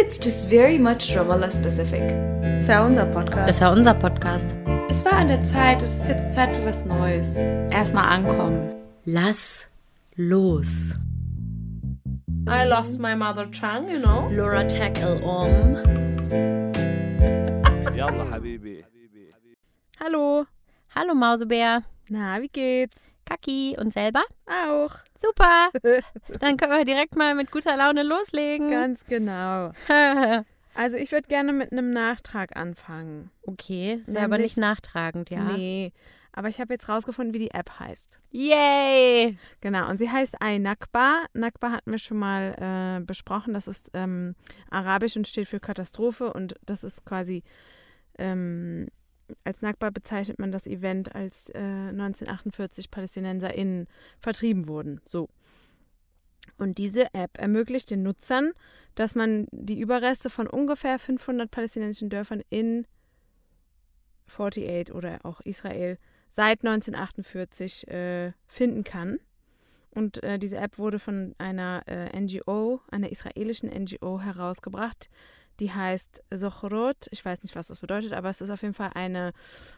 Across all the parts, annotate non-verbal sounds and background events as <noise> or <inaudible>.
it's just very much Ramallah specific. Es war unser Podcast. Es war unser Podcast. Es war an der Zeit, es ist jetzt Zeit für was Neues. Erstmal ankommen. Lass los. I lost my mother tongue, you know. Laura tackle um. <laughs> Yalla, Habibi. Hallo. Hallo, Mausebär. Na, wie geht's? Kaki und selber? Auch. Super. <laughs> Dann können wir direkt mal mit guter Laune loslegen. Ganz genau. <laughs> Also ich würde gerne mit einem Nachtrag anfangen. okay, ist ja aber Nämlich- nicht nachtragend, ja. Nee. Aber ich habe jetzt rausgefunden, wie die App heißt. Yay! Genau, und sie heißt iNakba. Nakba hatten wir schon mal äh, besprochen. Das ist ähm, arabisch und steht für Katastrophe. Und das ist quasi, ähm, als Nakba bezeichnet man das Event, als äh, 1948 PalästinenserInnen vertrieben wurden. So. Und diese App ermöglicht den Nutzern, dass man die Überreste von ungefähr 500 palästinensischen Dörfern in 48 oder auch Israel seit 1948 äh, finden kann. Und äh, diese App wurde von einer äh, NGO, einer israelischen NGO herausgebracht. Die heißt Sochrot. Ich weiß nicht, was das bedeutet, aber es ist auf jeden Fall eine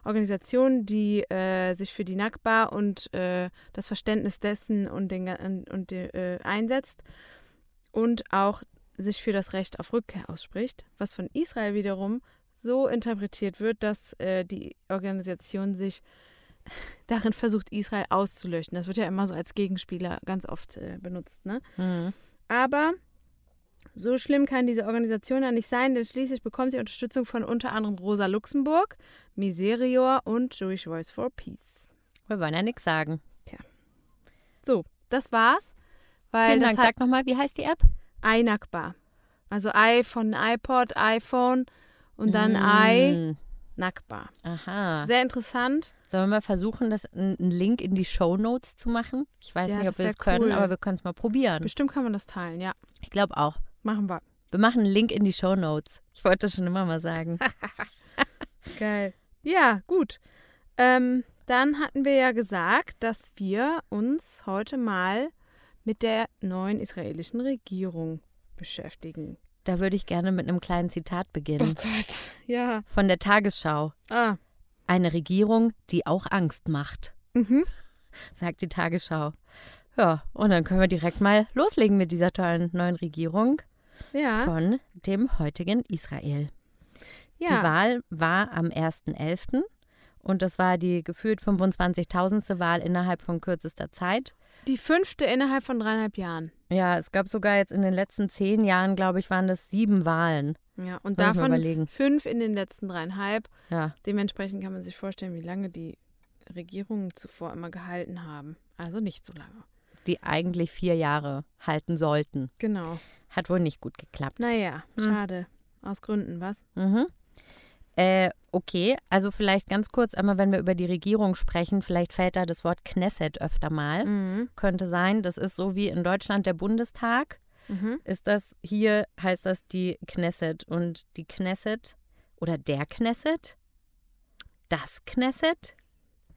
Organisation, die äh, sich für die Nakba und äh, das Verständnis dessen und, den, und, die, äh, einsetzt und auch sich für das Recht auf Rückkehr ausspricht, was von Israel wiederum so interpretiert wird, dass äh, die Organisation sich <laughs> darin versucht, Israel auszulöschen. Das wird ja immer so als Gegenspieler ganz oft äh, benutzt. Ne? Mhm. Aber so schlimm kann diese Organisation ja nicht sein, denn schließlich bekommt sie Unterstützung von unter anderem Rosa Luxemburg, Miserior und Jewish Voice for Peace. Wir wollen ja nichts sagen. So, das war's. Vielen Dank. Sag nochmal, wie heißt die App? iNakba. Also i von iPod, iPhone und dann i Mm. Nakba. Aha. Sehr interessant. Sollen wir mal versuchen, das einen Link in die Show Notes zu machen? Ich weiß Ja, nicht, ob wir das können, cool. aber wir können es mal probieren. Bestimmt kann man das teilen, ja. Ich glaube auch. Machen wir. Wir machen einen Link in die Show Notes. Ich wollte das schon immer mal sagen. <laughs> Geil. Ja, gut. Ähm, dann hatten wir ja gesagt, dass wir uns heute mal mit der neuen israelischen Regierung beschäftigen. Da würde ich gerne mit einem kleinen Zitat beginnen. Gott. Ja. Von der Tagesschau. Ah. Eine Regierung, die auch Angst macht, Mhm. <laughs> sagt die Tagesschau. Ja, und dann können wir direkt mal loslegen mit dieser tollen neuen Regierung Ja. von dem heutigen Israel. Die ja. Wahl war am 1.11. und das war die gefühlt 25.000. Wahl innerhalb von kürzester Zeit. Die fünfte innerhalb von dreieinhalb Jahren. Ja, es gab sogar jetzt in den letzten zehn Jahren, glaube ich, waren das sieben Wahlen. Ja. Und mal davon fünf in den letzten dreieinhalb. Ja, Dementsprechend kann man sich vorstellen, wie lange die Regierungen zuvor immer gehalten haben. Also nicht so lange. die eigentlich vier Jahre halten sollten. Genau. Hat wohl nicht gut geklappt. Naja, Hm. schade. Aus Gründen, was? Mhm. Äh, okay, also vielleicht ganz kurz einmal, wenn wir über die Regierung sprechen, vielleicht fällt da das Wort Knesset öfter mal. Mhm. Könnte sein, das ist so wie in Deutschland der Bundestag. Mhm. Ist das hier, heißt das die Knesset. Und die Knesset oder der Knesset? Das Knesset?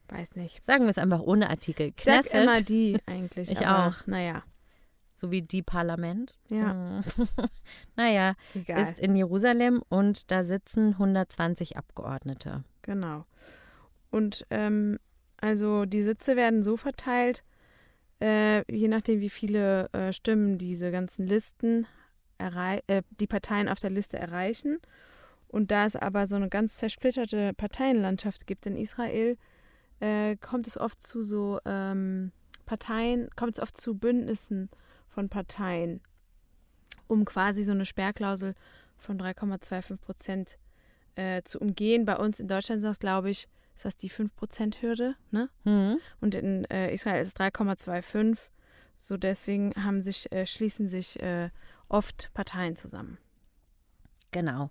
Weiß nicht. Sagen wir es einfach ohne Artikel. Ich sag Knesset, immer die eigentlich. Ich auch. Naja, so wie die Parlament. ja, Hm. <laughs> naja, egal. ist in Jerusalem und da sitzen 120 Abgeordnete. Genau. Und ähm, also die Sitze werden so verteilt, äh, je nachdem, wie viele äh, Stimmen diese ganzen Listen äh, die Parteien auf der Liste erreichen. Und da es aber so eine ganz zersplitterte Parteienlandschaft gibt in Israel, äh, kommt es oft zu so ähm, Parteien, kommt es oft zu Bündnissen von Parteien, um quasi so eine Sperrklausel von 3,25 Prozent äh, zu umgehen. Bei uns in Deutschland ist das, glaube ich, ist das die 5%-Hürde, ne? Hm. Und in äh, Israel ist es 3,25. So deswegen haben sich, äh, schließen sich äh, oft Parteien zusammen. Genau.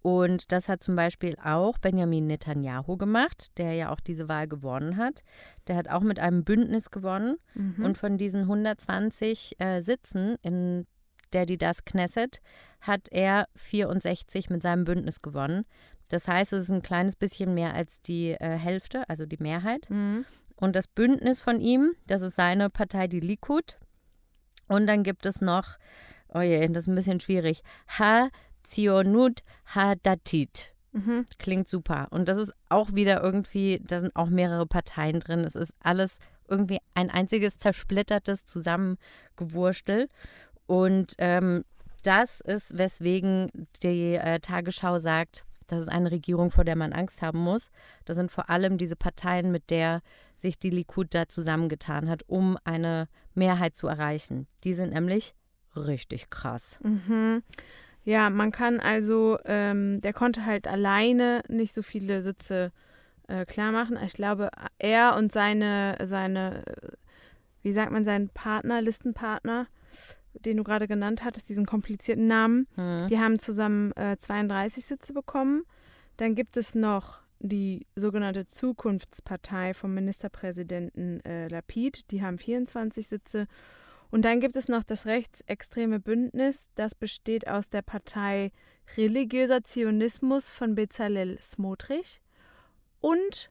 Und das hat zum Beispiel auch Benjamin Netanyahu gemacht, der ja auch diese Wahl gewonnen hat. Der hat auch mit einem Bündnis gewonnen. Mhm. Und von diesen 120 äh, Sitzen in der die das Knesset hat er 64 mit seinem Bündnis gewonnen. Das heißt, es ist ein kleines bisschen mehr als die äh, Hälfte, also die Mehrheit. Mhm. Und das Bündnis von ihm, das ist seine Partei, die Likud. Und dann gibt es noch, oh je, das ist ein bisschen schwierig, Zionut Hadatit. Mhm. Klingt super. Und das ist auch wieder irgendwie, da sind auch mehrere Parteien drin. Es ist alles irgendwie ein einziges zersplittertes Zusammengewurstel. Und ähm, das ist, weswegen die äh, Tagesschau sagt, das ist eine Regierung, vor der man Angst haben muss. Das sind vor allem diese Parteien, mit der sich die Likud da zusammengetan hat, um eine Mehrheit zu erreichen. Die sind nämlich richtig krass. Mhm. Ja, man kann also, ähm, der konnte halt alleine nicht so viele Sitze äh, klar machen. Ich glaube, er und seine, seine, wie sagt man, sein Partner, Listenpartner, den du gerade genannt hattest, diesen komplizierten Namen, Hm. die haben zusammen äh, 32 Sitze bekommen. Dann gibt es noch die sogenannte Zukunftspartei vom Ministerpräsidenten äh, Lapid, die haben 24 Sitze. Und dann gibt es noch das rechtsextreme Bündnis, das besteht aus der Partei Religiöser Zionismus von Bezalel Smotrich und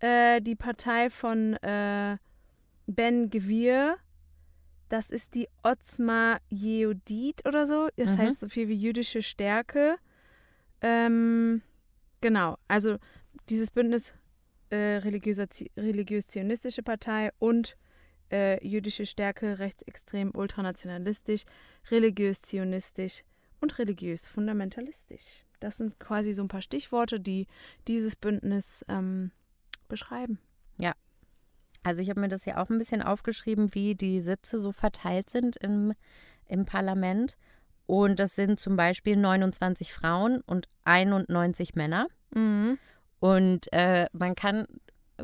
äh, die Partei von äh, Ben Gvir, das ist die Otzma Yehudit oder so. Das Mhm. heißt so viel wie jüdische Stärke. Ähm, genau, also dieses Bündnis äh, religiös-zionistische Partei und äh, jüdische Stärke, rechtsextrem, ultranationalistisch, religiös-zionistisch und religiös-fundamentalistisch. Das sind quasi so ein paar Stichworte, die dieses Bündnis ähm, beschreiben. Also ich habe mir das ja auch ein bisschen aufgeschrieben, wie die Sitze so verteilt sind im, im Parlament. Und das sind zum Beispiel 29 Frauen und 91 Männer. Mhm. Und äh, man kann,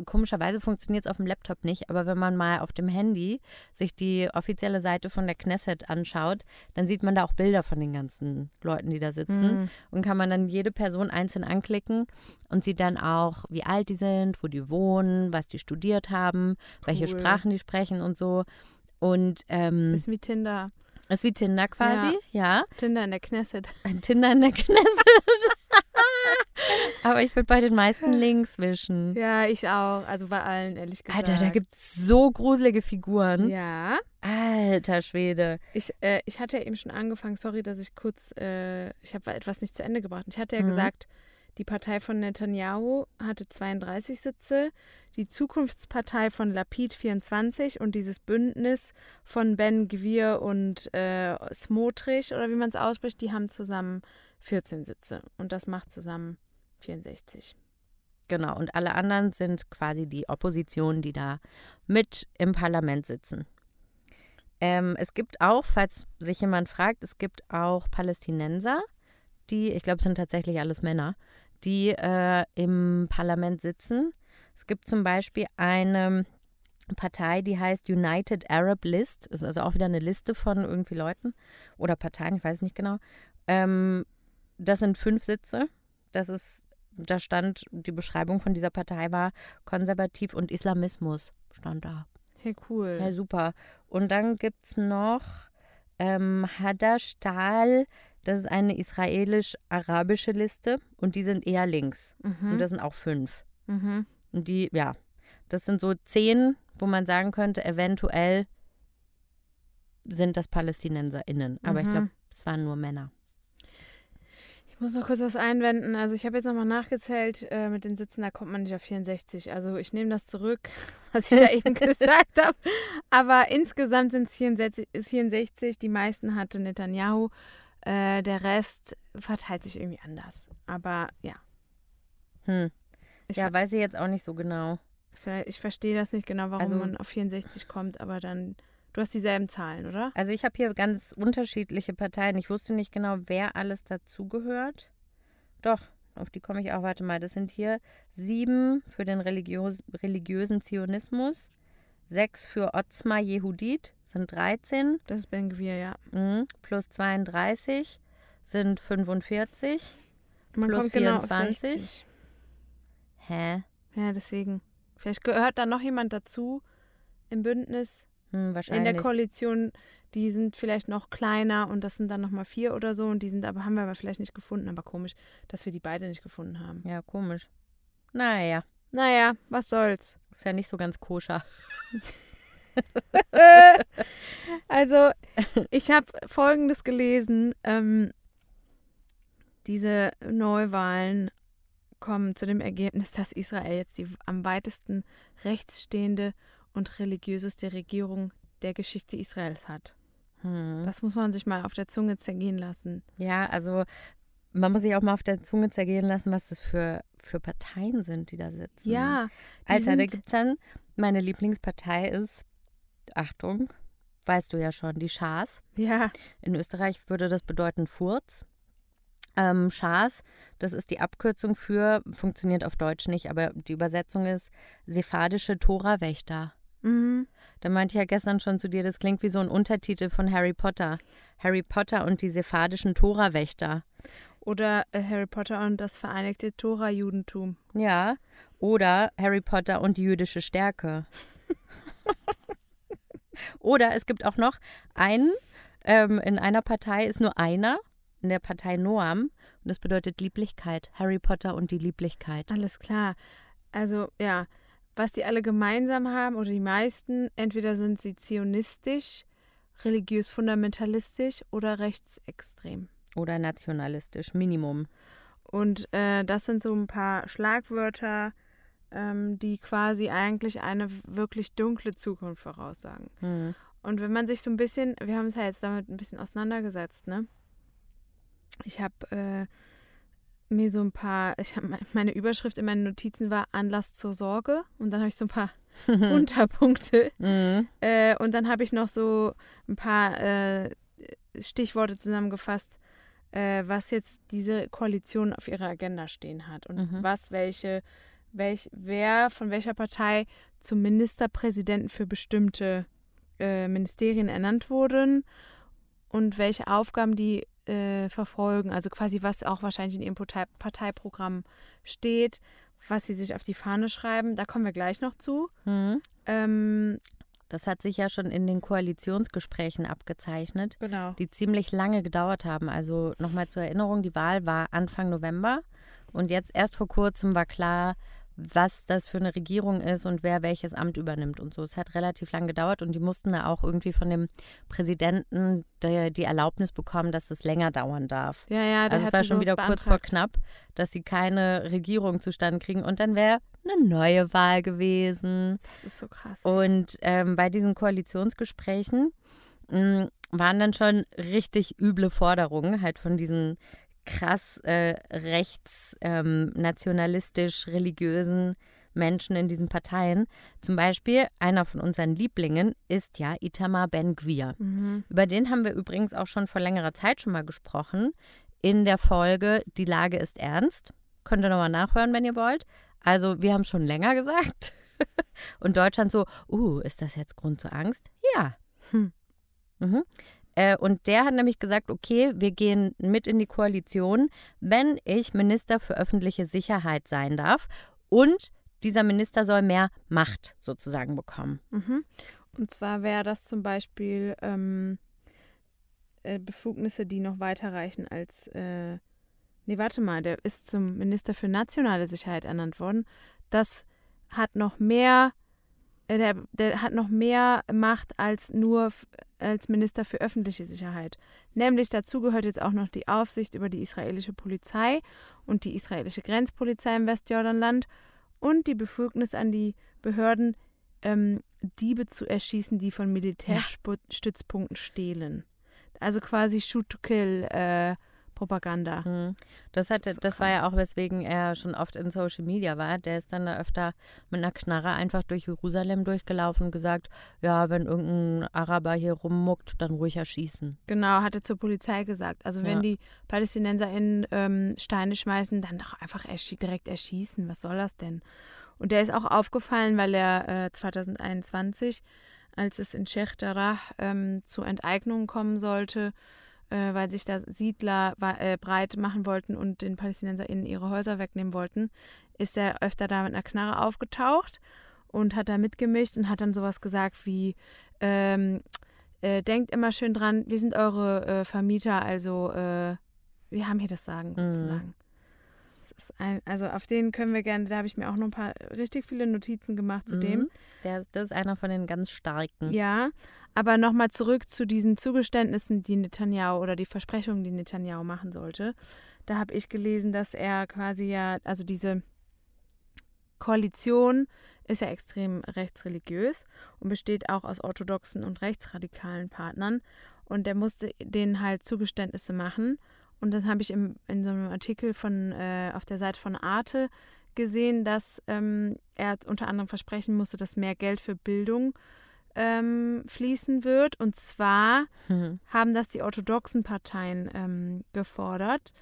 komischerweise funktioniert es auf dem Laptop nicht, aber wenn man mal auf dem Handy sich die offizielle Seite von der Knesset anschaut, dann sieht man da auch Bilder von den ganzen Leuten, die da sitzen. Mhm. Und kann man dann jede Person einzeln anklicken und sieht dann auch, wie alt die sind, wo die wohnen, was die studiert haben, welche Cool. Sprachen die sprechen und so. Und ähm, Bisschen wie Tinder. ist wie Tinder quasi, ja. Tinder in der Knesset. Ein Tinder in der Knesset. <laughs> Aber ich würde bei den meisten Links wischen. Ja, ich auch. Also bei allen, ehrlich gesagt. Alter, da gibt es so gruselige Figuren. Ja. Alter Schwede. Ich, äh, ich hatte ja eben schon angefangen, sorry, dass ich kurz, äh, ich habe etwas nicht zu Ende gebracht. Ich hatte ja Mhm. gesagt, die Partei von Netanyahu hatte 32 Sitze, die Zukunftspartei von Lapid 24 und dieses Bündnis von Ben Gvir und äh, Smotrich, oder wie man es ausspricht, die haben zusammen 14 Sitze. Und das macht zusammen 64. Genau, und alle anderen sind quasi die Opposition, die da mit im Parlament sitzen. Ähm, es gibt auch, falls sich jemand fragt, es gibt auch Palästinenser, die, ich glaube, es sind tatsächlich alles Männer, die äh, im Parlament sitzen. Es gibt zum Beispiel eine Partei, die heißt United Arab List. Ist also auch wieder eine Liste von irgendwie Leuten oder Parteien, ich weiß nicht genau. Ähm, das sind fünf Sitze. Das ist, da stand, die Beschreibung von dieser Partei war konservativ und Islamismus. Stand da. Hey, cool. Ja, super. Und dann gibt es noch ähm, Hadash Tal. Das ist eine israelisch-arabische Liste und die sind eher links. Mhm. Und das sind auch fünf. mhm. Und die, ja, das sind so zehn, wo man sagen könnte, eventuell sind das PalästinenserInnen. Aber ich Mhm. glaube, es waren nur Männer. Ich muss noch kurz was einwenden. Also ich habe jetzt nochmal nachgezählt äh, mit den Sitzen, da kommt man nicht auf 64. Also ich nehme das zurück, <laughs> was ich da eben <laughs> gesagt habe. Aber insgesamt sind es 64, ist 64. Die meisten hatte Netanyahu. Äh, der Rest verteilt sich irgendwie anders. Aber ja, Hm. ich, Ja, weiß ich jetzt auch nicht so genau. ich verstehe das nicht genau, warum Also- man auf 64 kommt. Aber dann, du hast dieselben Zahlen, oder? Also ich habe hier ganz unterschiedliche Parteien. Ich wusste nicht genau, wer alles dazugehört. Doch, auf die komme ich auch. Warte mal, das sind hier sieben für den religiös religiösen Zionismus, sechs für Otzma Yehudit, sind 13, Das ist Ben Gvir, ja. mhm, plus 32 sind 45. Man Plus kommt genau auf 24. 60. Hä? Ja, deswegen. Vielleicht gehört da noch jemand dazu im Bündnis. Hm, in der Koalition, die sind vielleicht noch kleiner und das sind dann nochmal vier oder so und die sind aber, haben wir aber vielleicht nicht gefunden, aber komisch, dass wir die beide nicht gefunden haben. ja, komisch. Naja, Naja, was soll's. ist ja nicht so ganz koscher. <laughs> also, ich habe Folgendes gelesen. Ähm, Diese Neuwahlen kommen zu dem Ergebnis, dass Israel jetzt die am weitesten rechtsstehende und religiöseste Regierung der Geschichte Israels hat. Hm. Das muss man sich mal auf der Zunge zergehen lassen. Ja, also man muss sich auch mal auf der Zunge zergehen lassen, was das für, für Parteien sind, die da sitzen. Ja, Alter, da gibt es dann, meine Lieblingspartei ist, Achtung, weißt du ja schon, die Schas. Ja, In Österreich würde das bedeuten Furz. Ähm, Schas, das ist die Abkürzung für, funktioniert auf Deutsch nicht, aber die Übersetzung ist sephardische Torawächter. Mhm. Da meinte ich ja gestern schon zu dir, das klingt wie so ein Untertitel von Harry Potter. Harry Potter und die sephardischen Torawächter. Oder äh, Harry Potter und das Vereinigte Tora-Judentum. Ja. Oder Harry Potter und die jüdische Stärke. <laughs> Oder es gibt auch noch einen, ähm, in einer Partei ist nur einer, in der Partei Noam. Und das bedeutet Lieblichkeit. Harry Potter und die Lieblichkeit. Alles klar. Also ja, was die alle gemeinsam haben oder die meisten, entweder sind sie zionistisch, religiös fundamentalistisch oder rechtsextrem. Oder nationalistisch, Minimum. Und äh, das sind so ein paar Schlagwörter, ähm, die quasi eigentlich eine wirklich dunkle Zukunft voraussagen. Hm. Und wenn man sich so ein bisschen, wir haben uns ja jetzt damit ein bisschen auseinandergesetzt, ne? Ich habe äh, mir so ein paar, ich habe meine Überschrift in meinen Notizen war Anlass zur Sorge und dann habe ich so ein paar <laughs> Unterpunkte Mhm. äh, und dann habe ich noch so ein paar äh, Stichworte zusammengefasst, äh, was jetzt diese Koalition auf ihrer Agenda stehen hat und Mhm. was welche, welch, wer von welcher Partei zum Ministerpräsidenten für bestimmte äh, Ministerien ernannt wurden und welche Aufgaben die äh, verfolgen, also quasi was auch wahrscheinlich in ihrem Partei Parteiprogramm steht, was sie sich auf die Fahne schreiben, da kommen wir gleich noch zu. Mhm. Ähm, Das hat sich ja schon in den Koalitionsgesprächen abgezeichnet. genau. die ziemlich lange gedauert haben. Also nochmal zur Erinnerung, die Wahl war Anfang November und jetzt erst vor kurzem war klar, was das für eine Regierung ist und wer welches Amt übernimmt und so. Es hat relativ lang gedauert und die mussten da auch irgendwie von dem Präsidenten die, die Erlaubnis bekommen, dass es länger dauern darf. Ja, ja, der Also es war schon wieder kurz vor beantragt. knapp, dass sie keine Regierung zustande kriegen und dann wäre eine neue Wahl gewesen. Das ist so krass. Und ähm, bei diesen Koalitionsgesprächen mh, waren dann schon richtig üble Forderungen, halt von diesen krass äh, rechts, ähm, nationalistisch, religiösen Menschen in diesen Parteien. Zum Beispiel einer von unseren Lieblingen ist ja Itamar Ben-Gvir. Mhm. Über den haben wir übrigens auch schon vor längerer Zeit schon mal gesprochen. In der Folge Die Lage ist ernst. Könnt ihr nochmal nachhören, wenn ihr wollt. Also, wir haben schon länger gesagt. <laughs> Und Deutschland so, uh, ist das jetzt Grund zur Angst? Ja. Hm. Mhm. Äh, und der hat nämlich gesagt, okay, wir gehen mit in die Koalition, wenn ich Minister für öffentliche Sicherheit sein darf. Und dieser Minister soll mehr Macht sozusagen bekommen. Mhm. Und zwar wäre das zum Beispiel ähm, äh, Befugnisse, die noch weiterreichen als. Äh, nee, warte mal, der ist zum Minister für nationale Sicherheit ernannt worden. Das hat noch mehr. Äh, Der, der hat noch mehr Macht als nur als Minister für öffentliche Sicherheit. Nämlich dazu gehört jetzt auch noch die Aufsicht über die israelische Polizei und die israelische Grenzpolizei im Westjordanland und die Befugnis an die Behörden, ähm, Diebe zu erschießen, die von Militärstützpunkten stehlen. Also quasi Shoot to Kill äh, Propaganda. Mhm. Das, Das hatte, so das war ja auch, weswegen er schon oft in Social Media war. Der ist dann da öfter mit einer Knarre einfach durch Jerusalem durchgelaufen und gesagt, ja, wenn irgendein Araber hier rummuckt, dann ruhig erschießen. Genau, hatte zur Polizei gesagt. Also wenn Ja. die PalästinenserInnen ähm, Steine schmeißen, dann doch einfach erschi direkt erschießen. Was soll das denn? Und der ist auch aufgefallen, weil er äh, 2021, als es in Sheikh Jarrah ähm, zu Enteignungen kommen sollte, äh, weil sich da Siedler äh, breit machen wollten und den PalästinenserInnen ihre Häuser wegnehmen wollten, ist er öfter da mit einer Knarre aufgetaucht und hat da mitgemischt und hat dann sowas gesagt wie, ähm, äh, denkt immer schön dran, wir sind eure äh, Vermieter, also äh, wir haben hier das Sagen Mhm. sozusagen. Ist ein, also auf den können wir gerne, da habe ich mir auch noch ein paar richtig viele Notizen gemacht zu dem. Mhm. Der, das ist einer von den ganz starken. Ja, aber nochmal zurück zu diesen Zugeständnissen, die Netanyahu oder die Versprechungen, die Netanyahu machen sollte. Da habe ich gelesen, dass er quasi ja, also diese Koalition ist ja extrem rechtsreligiös und besteht auch aus orthodoxen und rechtsradikalen Partnern. Und der musste denen halt Zugeständnisse machen. Und dann habe ich im, in so einem Artikel von äh, auf der Seite von Arte gesehen, dass ähm, er unter anderem versprechen musste, dass mehr Geld für Bildung ähm, fließen wird. Und zwar Mhm. <laughs> haben das die orthodoxen Parteien ähm, gefordert,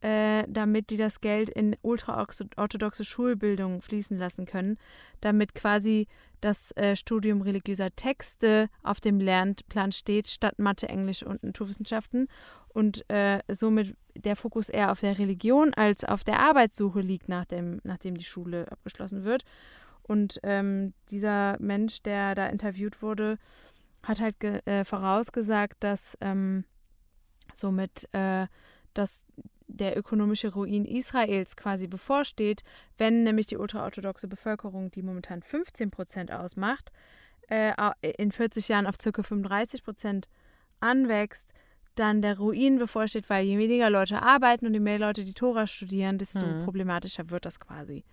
äh, damit die das Geld in ultraorthodoxe Schulbildung fließen lassen können, damit quasi das äh, Studium religiöser Texte auf dem Lernplan steht, statt Mathe, Englisch und Naturwissenschaften und äh, somit der Fokus eher auf der Religion als auf der Arbeitssuche liegt, nachdem, nachdem die Schule abgeschlossen wird. Und ähm, dieser Mensch, der da interviewt wurde, hat halt äh, vorausgesagt, dass ähm, somit äh, dass der ökonomische Ruin Israels quasi bevorsteht, wenn nämlich die ultraorthodoxe Bevölkerung, die momentan 15 Prozent ausmacht, äh, au- in 40 Jahren auf ca. 35 Prozent anwächst, dann der Ruin bevorsteht, weil je weniger Leute arbeiten und je mehr Leute die Tora studieren, desto Mhm. problematischer wird das quasi.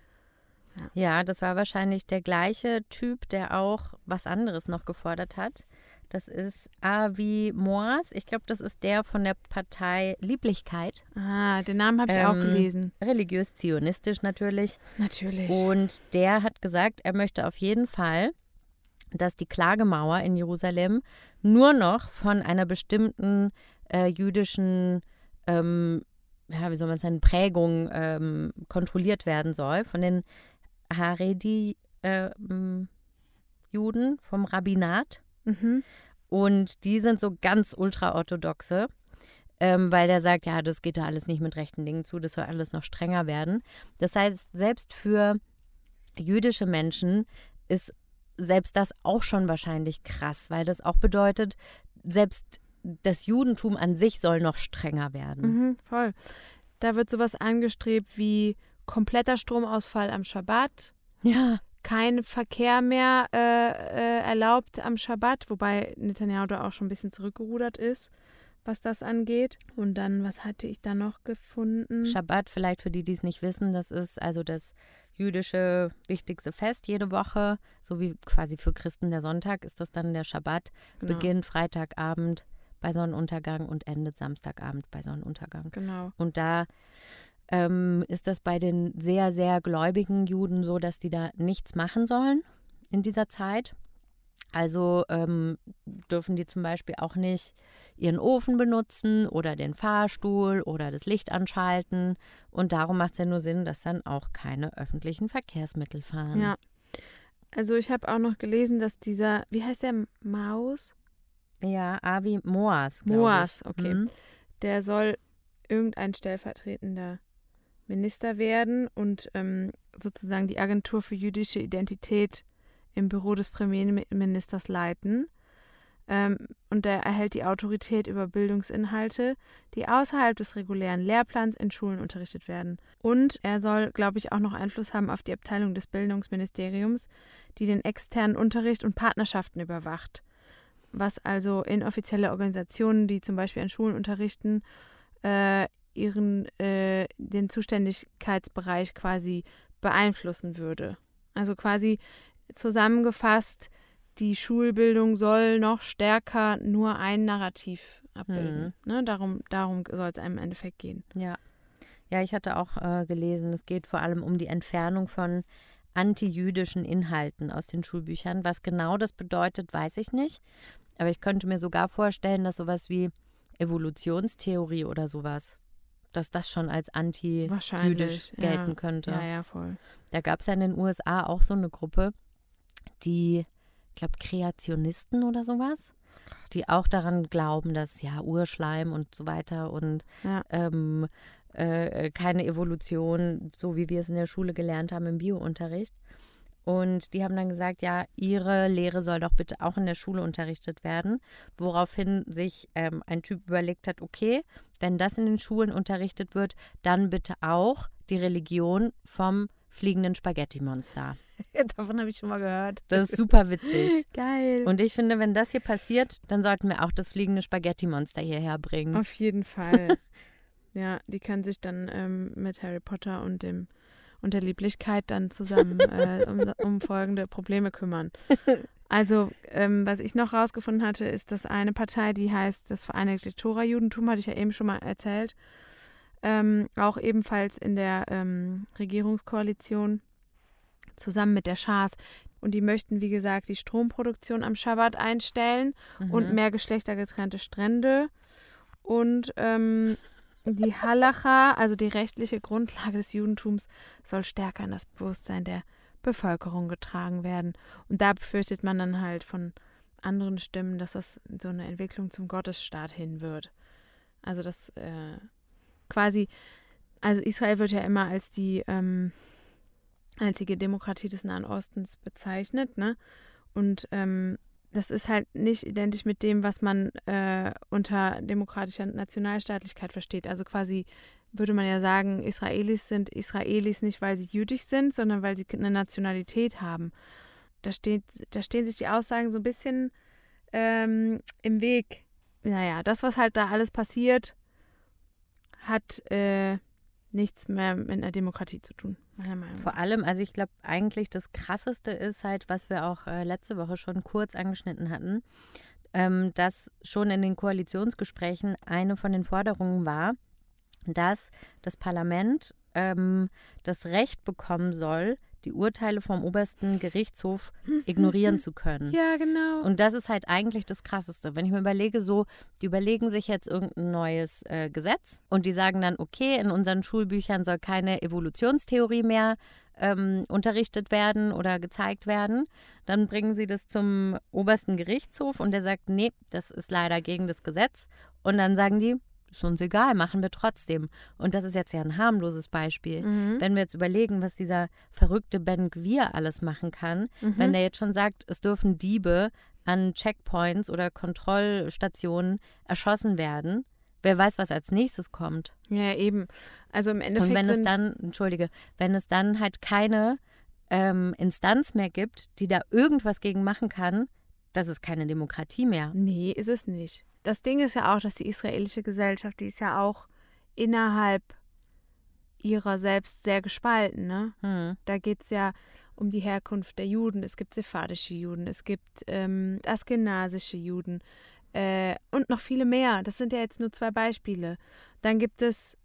Ja, das war wahrscheinlich der gleiche Typ, der auch was anderes noch gefordert hat. Das ist Avi Moas. Ich glaube, das ist der von der Partei Lieblichkeit. Ah, den Namen habe ich auch Ähm, gelesen. Religiös-zionistisch natürlich. Natürlich. Und der hat gesagt, er möchte auf jeden Fall, dass die Klagemauer in Jerusalem nur noch von einer bestimmten äh, jüdischen, ähm, ja, wie soll man sagen, Prägung ähm, kontrolliert werden soll, von den Haredi-Juden, vom Rabbinat. Mhm. Und die sind so ganz ultraorthodoxe, ähm, weil der sagt, ja, das geht da alles nicht mit rechten Dingen zu, das soll alles noch strenger werden. Das heißt, selbst für jüdische Menschen ist selbst das auch schon wahrscheinlich krass, weil das auch bedeutet, selbst das Judentum an sich soll noch strenger werden. Mhm, voll. Da wird sowas angestrebt wie kompletter Stromausfall am Schabbat, Ja, kein Verkehr mehr äh, äh, erlaubt am Schabbat, wobei Netanyahu da auch schon ein bisschen zurückgerudert ist, was das angeht. Und dann, was hatte ich da noch gefunden? Schabbat, vielleicht für die, die es nicht wissen, das ist also das jüdische wichtigste Fest jede Woche, so wie quasi für Christen der Sonntag ist das dann der Schabbat. Genau. beginnt Freitagabend bei Sonnenuntergang und endet Samstagabend bei Sonnenuntergang. Genau. Und da ähm, ist das bei den sehr, sehr gläubigen Juden so, dass die da nichts machen sollen in dieser Zeit. Also ähm, dürfen die zum Beispiel auch nicht ihren Ofen benutzen oder den Fahrstuhl oder das Licht anschalten. Und darum macht es ja nur Sinn, dass dann auch keine öffentlichen Verkehrsmittel fahren. Ja. Also ich habe auch noch gelesen, dass dieser, wie heißt der, Maus? Ja, Avi Moas. Moas, ich. okay. Mhm. Der soll irgendein stellvertretender Minister werden und ähm, sozusagen die Agentur für jüdische Identität im Büro des Premierministers leiten. Ähm, und er erhält die Autorität über Bildungsinhalte, die außerhalb des regulären Lehrplans in Schulen unterrichtet werden. Und er soll, glaube ich, auch noch Einfluss haben auf die Abteilung des Bildungsministeriums, die den externen Unterricht und Partnerschaften überwacht. Was also inoffizielle Organisationen, die zum Beispiel an Schulen unterrichten, äh, ihren äh, den Zuständigkeitsbereich quasi beeinflussen würde. Also quasi zusammengefasst, die Schulbildung soll noch stärker nur ein Narrativ abbilden. Ne? Darum, darum soll es einem im Endeffekt gehen. Ja. Ja, ich hatte auch äh, gelesen, es geht vor allem um die Entfernung von antijüdischen Inhalten aus den Schulbüchern. Was genau das bedeutet, weiß ich nicht. Aber ich könnte mir sogar vorstellen, dass sowas wie Evolutionstheorie oder sowas, dass das schon als antijüdisch gelten ja. könnte. Ja, ja, voll. Da gab es ja in den USA auch so eine Gruppe, die, ich glaube, Kreationisten oder sowas, die auch daran glauben, dass ja Urschleim und so weiter und Ja. ähm, äh, keine Evolution, so wie wir es in der Schule gelernt haben im Biounterricht. Und die haben dann gesagt, ja, ihre Lehre soll doch bitte auch in der Schule unterrichtet werden. Woraufhin sich ähm, ein Typ überlegt hat, okay, wenn das in den Schulen unterrichtet wird, dann bitte auch die Religion vom fliegenden Spaghetti-Monster. <laughs> Davon habe ich schon mal gehört. Das ist super witzig. <laughs> Geil. Und ich finde, wenn das hier passiert, dann sollten wir auch das fliegende Spaghetti-Monster hierher bringen. Auf jeden Fall. <laughs> ja, die können sich dann ähm, mit Harry Potter und dem und der Lieblichkeit dann zusammen äh, um, um folgende Probleme kümmern. <laughs> Also, ähm, was ich noch rausgefunden hatte, ist, dass eine Partei, die heißt das Vereinigte Tora-Judentum, hatte ich ja eben schon mal erzählt, ähm, auch ebenfalls in der ähm, Regierungskoalition zusammen mit der Schas. Und die möchten, wie gesagt, die Stromproduktion am Schabbat einstellen Mhm. und mehr geschlechtergetrennte Strände. Und ähm, die Halacha, also die rechtliche Grundlage des Judentums, soll stärker in das Bewusstsein der Bevölkerung getragen werden. Und da befürchtet man dann halt von anderen Stimmen, dass das so eine Entwicklung zum Gottesstaat hin wird. Also das äh, quasi, also Israel wird ja immer als die ähm, einzige Demokratie des Nahen Ostens bezeichnet, ne? Und ähm, das ist halt nicht identisch mit dem, was man äh, unter demokratischer Nationalstaatlichkeit versteht. Also quasi würde man ja sagen, Israelis sind Israelis nicht, weil sie jüdisch sind, sondern weil sie eine Nationalität haben. Da, steht, da stehen sich die Aussagen so ein bisschen ähm, im Weg. Naja, das, was halt da alles passiert, hat äh, nichts mehr mit einer Demokratie zu tun, meiner Meinung nach. Vor allem, also ich glaube eigentlich das Krasseste ist halt, was wir auch äh, letzte Woche schon kurz angeschnitten hatten, ähm, dass schon in den Koalitionsgesprächen eine von den Forderungen war, dass das Parlament ähm, das Recht bekommen soll, die Urteile vom obersten Gerichtshof ignorieren zu können. Ja, genau. Und das ist halt eigentlich das Krasseste. Wenn ich mir überlege, so, die überlegen sich jetzt irgendein neues äh, Gesetz und die sagen dann, okay, in unseren Schulbüchern soll keine Evolutionstheorie mehr ähm, unterrichtet werden oder gezeigt werden. Dann bringen sie das zum obersten Gerichtshof und der sagt, nee, das ist leider gegen das Gesetz. Und dann sagen die, ist uns egal, machen wir trotzdem. Und das ist jetzt ja ein harmloses Beispiel. Mhm. Wenn wir jetzt überlegen, was dieser verrückte Ben Gwir alles machen kann, Mhm. wenn der jetzt schon sagt, es dürfen Diebe an Checkpoints oder Kontrollstationen erschossen werden, wer weiß, was als nächstes kommt. Ja, eben. Also im Endeffekt Und wenn es dann, entschuldige, wenn es dann halt keine ähm, Instanz mehr gibt, die da irgendwas gegen machen kann, das ist keine Demokratie mehr. Nee, ist es nicht. Das Ding ist ja auch, dass die israelische Gesellschaft, die ist ja auch innerhalb ihrer selbst sehr gespalten, ne? Hm. Da geht es ja um die Herkunft der Juden. Es gibt sephardische Juden, es gibt ähm, askenasische Juden äh, und noch viele mehr. Das sind ja jetzt nur zwei Beispiele. Dann gibt es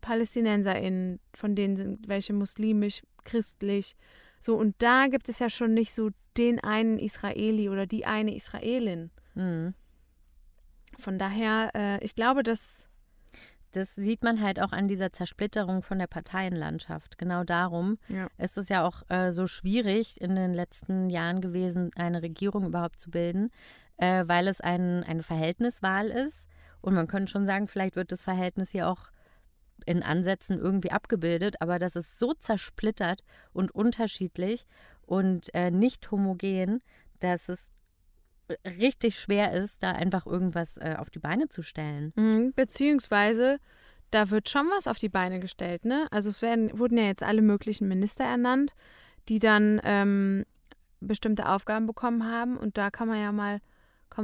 PalästinenserInnen, von denen sind welche muslimisch, christlich. So, und da gibt es ja schon nicht so den einen Israeli oder die eine Israelin. Hm. Von daher, äh, ich glaube, dass Das sieht man halt auch an dieser Zersplitterung von der Parteienlandschaft. Genau darum Ja. ist es ja auch äh, so schwierig in den letzten Jahren gewesen, eine Regierung überhaupt zu bilden, äh, weil es ein, eine Verhältniswahl ist. Und man könnte schon sagen, vielleicht wird das Verhältnis hier auch in Ansätzen irgendwie abgebildet, aber das ist so zersplittert und unterschiedlich und äh, nicht homogen, dass es richtig schwer ist, da einfach irgendwas äh, auf die Beine zu stellen. Mhm, beziehungsweise da wird schon was auf die Beine gestellt, ne? Also es werden, wurden ja jetzt alle möglichen Minister ernannt, die dann ähm, bestimmte Aufgaben bekommen haben und da kann man ja mal,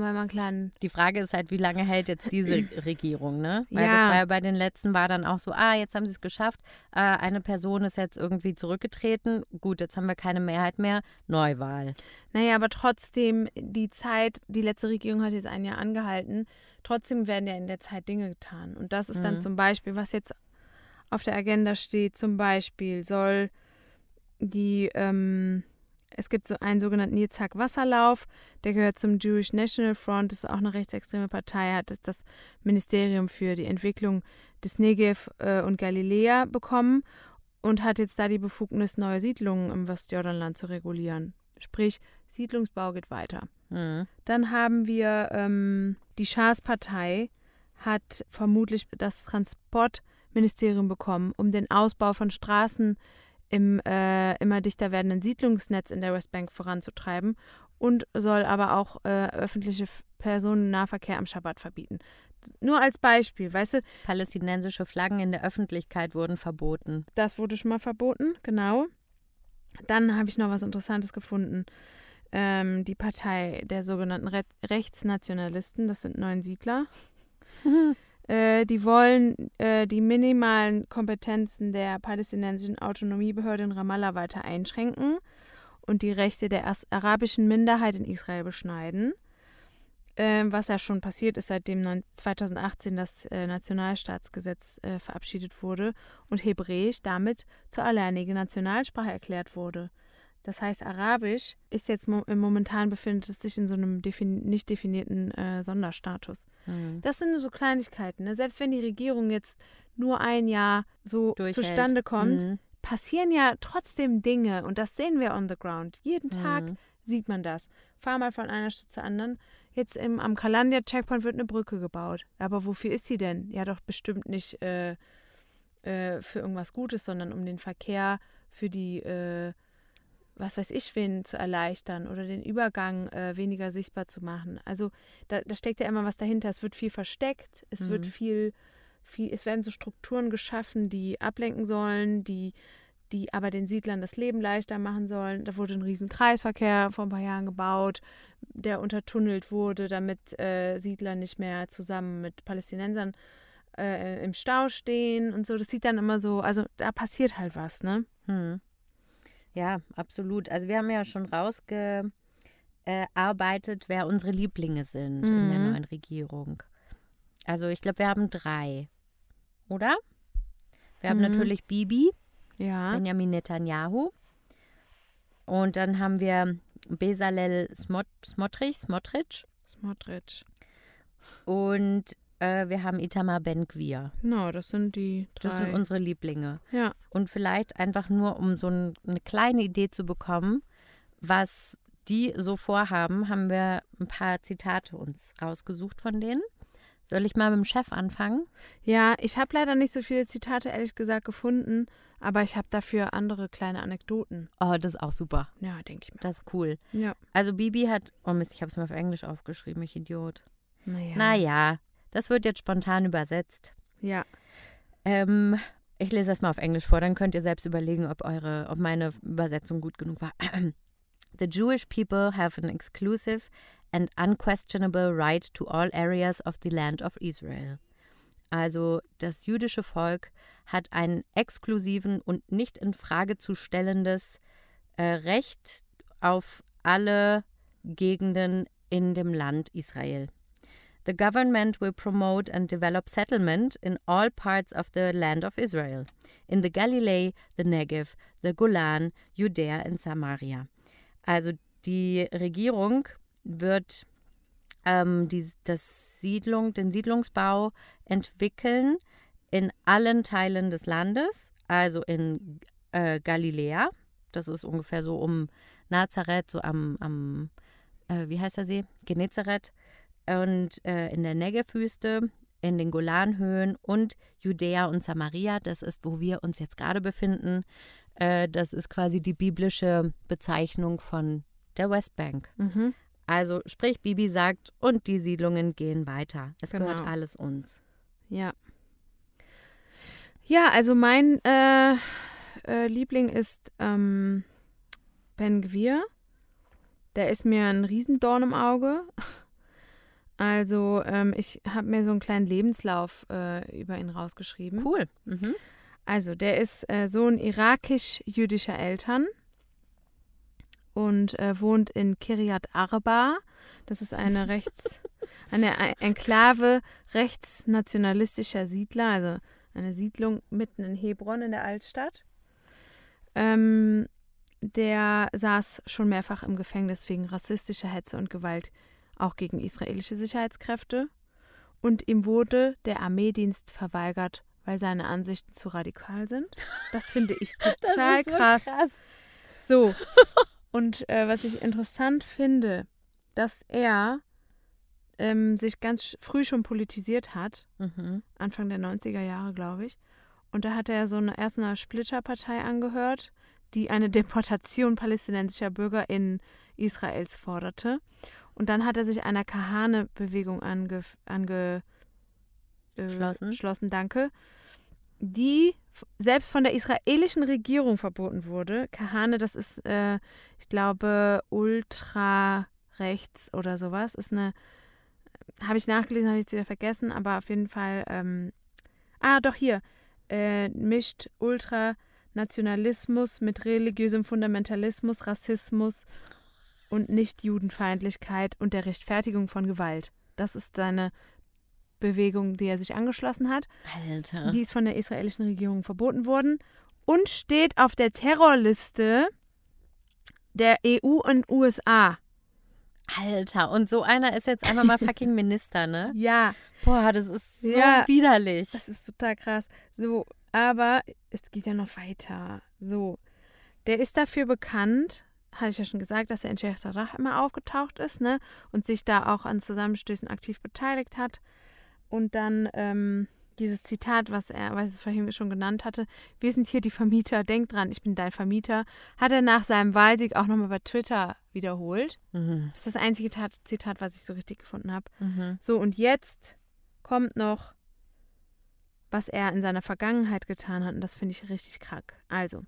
man ja mal einen kleinen Die Frage ist halt, wie lange hält jetzt diese <clears throat> Regierung, ne? Weil Ja. das war ja bei den letzten war dann auch so, ah, jetzt haben sie es geschafft, äh, eine Person ist jetzt irgendwie zurückgetreten, gut, jetzt haben wir keine Mehrheit mehr, Neuwahl. Naja, aber trotzdem, die Zeit, die letzte Regierung hat jetzt ein Jahr angehalten, trotzdem werden ja in der Zeit Dinge getan. Und das ist dann Mhm. zum Beispiel, was jetzt auf der Agenda steht, zum Beispiel soll die, ähm, es gibt so einen sogenannten Yitzhak-Wasserlauf, der gehört zum Jewish National Front, das ist auch eine rechtsextreme Partei, hat das Ministerium für die Entwicklung des Negev äh, und Galiläa bekommen und hat jetzt da die Befugnis, neue Siedlungen im Westjordanland zu regulieren. Sprich, Siedlungsbau geht weiter. Hm. Dann haben wir ähm, die Schas-Partei hat vermutlich das Transportministerium bekommen, um den Ausbau von Straßen im äh, immer dichter werdenden Siedlungsnetz in der Westbank voranzutreiben und soll aber auch äh, öffentliche Personennahverkehr am Schabbat verbieten. Nur als Beispiel, weißt du, Palästinensische Flaggen in der Öffentlichkeit wurden verboten. das wurde schon mal verboten, genau. Dann habe ich noch was Interessantes gefunden. Ähm, die Partei der sogenannten Re Rechtsnationalisten, das sind neun Siedler. <laughs> Äh, die wollen äh, die minimalen Kompetenzen der palästinensischen Autonomiebehörde in Ramallah weiter einschränken und die Rechte der arabischen Minderheit in Israel beschneiden. Ähm, was ja schon passiert ist, seitdem neun- 2018 das äh, Nationalstaatsgesetz äh, verabschiedet wurde und Hebräisch damit zur alleinigen Nationalsprache erklärt wurde. Das heißt, Arabisch ist jetzt mo momentan befindet es sich in so einem defin nicht definierten äh, Sonderstatus. Hm. Das sind so Kleinigkeiten. Ne? Selbst wenn die Regierung jetzt nur ein Jahr so Durchhält. zustande kommt, Mhm. passieren ja trotzdem Dinge und das sehen wir on the ground. Jeden Tag Mhm. sieht man das. Fahr mal von einer Stadt zur anderen. Jetzt im, am Kalandia-Checkpoint wird eine Brücke gebaut. Aber wofür ist sie denn? Ja, doch bestimmt nicht äh, äh, für irgendwas Gutes, sondern um den Verkehr für die, äh, was weiß ich, wen zu erleichtern oder den Übergang äh, weniger sichtbar zu machen. Also da, da steckt ja immer was dahinter. Es wird viel versteckt, es wird Mhm. viel, viel, es werden so Strukturen geschaffen, die ablenken sollen, die die aber den Siedlern das Leben leichter machen sollen. Da wurde ein riesen Kreisverkehr vor ein paar Jahren gebaut, der untertunnelt wurde, damit äh, Siedler nicht mehr zusammen mit Palästinensern äh, im Stau stehen und so. Das sieht dann immer so, also da passiert halt was, ne? Hm. Ja, absolut. Also wir haben ja schon rausgearbeitet, äh, wer unsere Lieblinge sind in der Mhm. neuen Regierung. Also ich glaube, wir haben drei, oder? Wir haben Mhm. natürlich Bibi, Ja. Benjamin Netanyahu. Und dann haben wir Bezalel Smot Smotrich, Smotrich. Smotrich. Und äh, wir haben Itamar Ben-Gvir. Genau, das sind die drei. Das sind unsere Lieblinge. ja. Und vielleicht einfach nur, um so ein, eine kleine Idee zu bekommen, was die so vorhaben, haben wir ein paar Zitate uns rausgesucht von denen. Soll ich mal mit dem Chef anfangen? Ja, ich habe leider nicht so viele Zitate, ehrlich gesagt, gefunden, aber ich habe dafür andere kleine Anekdoten. Oh, das ist auch super. Ja, denke ich mir. Das ist cool. Ja. Also Bibi hat, oh Mist, ich habe es mal auf Englisch aufgeschrieben, ich Idiot. Naja. Naja, das wird jetzt spontan übersetzt. Ja. Ähm, ich lese das mal auf Englisch vor, dann könnt ihr selbst überlegen, ob eure, ob meine Übersetzung gut genug war. <clears throat> The Jewish people have an exclusive and unquestionable right to all areas of the land of Israel. Also das jüdische Volk hat ein exklusiven und nicht in Frage zu stellendes äh, Recht auf alle Gegenden in dem Land Israel. The government will promote and develop settlement in all parts of the land of Israel, in the Galilee, the Negev, the Golan, Judäa and Samaria. Also die Regierung wird ähm, die, das Siedlung, den Siedlungsbau entwickeln in allen Teilen des Landes, also in äh, Galiläa, das ist ungefähr so um Nazareth, so am, am äh, wie heißt der See? Genezareth und äh, in der Negev-Wüste, in den Golanhöhen und Judäa und Samaria, das ist, wo wir uns jetzt gerade befinden. Äh, das ist quasi die biblische Bezeichnung von der Westbank. Mhm. Also sprich, Bibi sagt, und die Siedlungen gehen weiter. Es Genau. gehört alles uns. Ja. Ja, also mein äh, äh, Liebling ist ähm, Ben Gwir. Der ist mir ein Riesendorn im Auge. Also ähm, ich habe mir so einen kleinen Lebenslauf äh, über ihn rausgeschrieben. Cool. Mhm. Also, der ist äh, Sohn irakisch-jüdischer Eltern und äh, wohnt in Kiryat Arba. Das ist eine <laughs> rechts, eine E- Enklave rechtsnationalistischer Siedler, also eine Siedlung mitten in Hebron in der Altstadt. Ähm, der saß schon mehrfach im Gefängnis wegen rassistischer Hetze und Gewalt, auch gegen israelische Sicherheitskräfte. Und ihm wurde der Armeedienst verweigert, weil seine Ansichten zu radikal sind. Das finde ich <laughs> total krass. So. Und äh, was ich interessant finde, dass er ähm, sich ganz früh schon politisiert hat, Mhm. Anfang der 90er Jahre, glaube ich. Und da hat er so eine, erst einer Splitterpartei angehört, die eine Deportation palästinensischer Bürger in Israels forderte. Und dann hat er sich einer Kahane-Bewegung ange, ange, äh, danke, die selbst von der israelischen Regierung verboten wurde. Kahane, das ist, äh, ich glaube, ultra-rechts oder sowas. Ist eine, habe ich nachgelesen, habe ich jetzt wieder vergessen, aber auf jeden Fall, ähm, ah, doch hier, äh, mischt Ultranationalismus mit religiösem Fundamentalismus, Rassismus und Nicht-Judenfeindlichkeit und der Rechtfertigung von Gewalt. Das ist seine Bewegung, die er sich angeschlossen hat. Alter. Die ist von der israelischen Regierung verboten worden und steht auf der Terrorliste der EU und USA. Alter. Und so einer ist jetzt einfach mal <laughs> fucking Minister, ne? Ja, Boah, das ist so Ja. widerlich. das ist total krass. So, aber es geht ja noch weiter. So, der ist dafür bekannt, hatte ich ja schon gesagt, dass er in Jarrah immer aufgetaucht ist, ne? Und sich da auch an Zusammenstößen aktiv beteiligt hat. Und dann ähm, dieses Zitat, was er, was ich vorhin schon genannt hatte, wir sind hier die Vermieter, denk dran, ich bin dein Vermieter, hat er nach seinem Wahlsieg auch nochmal bei Twitter wiederholt. Mhm. Das ist das einzige Tat, Zitat, was ich so richtig gefunden habe. Mhm. So, und jetzt kommt noch, was er in seiner Vergangenheit getan hat, und das finde ich richtig krank. Also,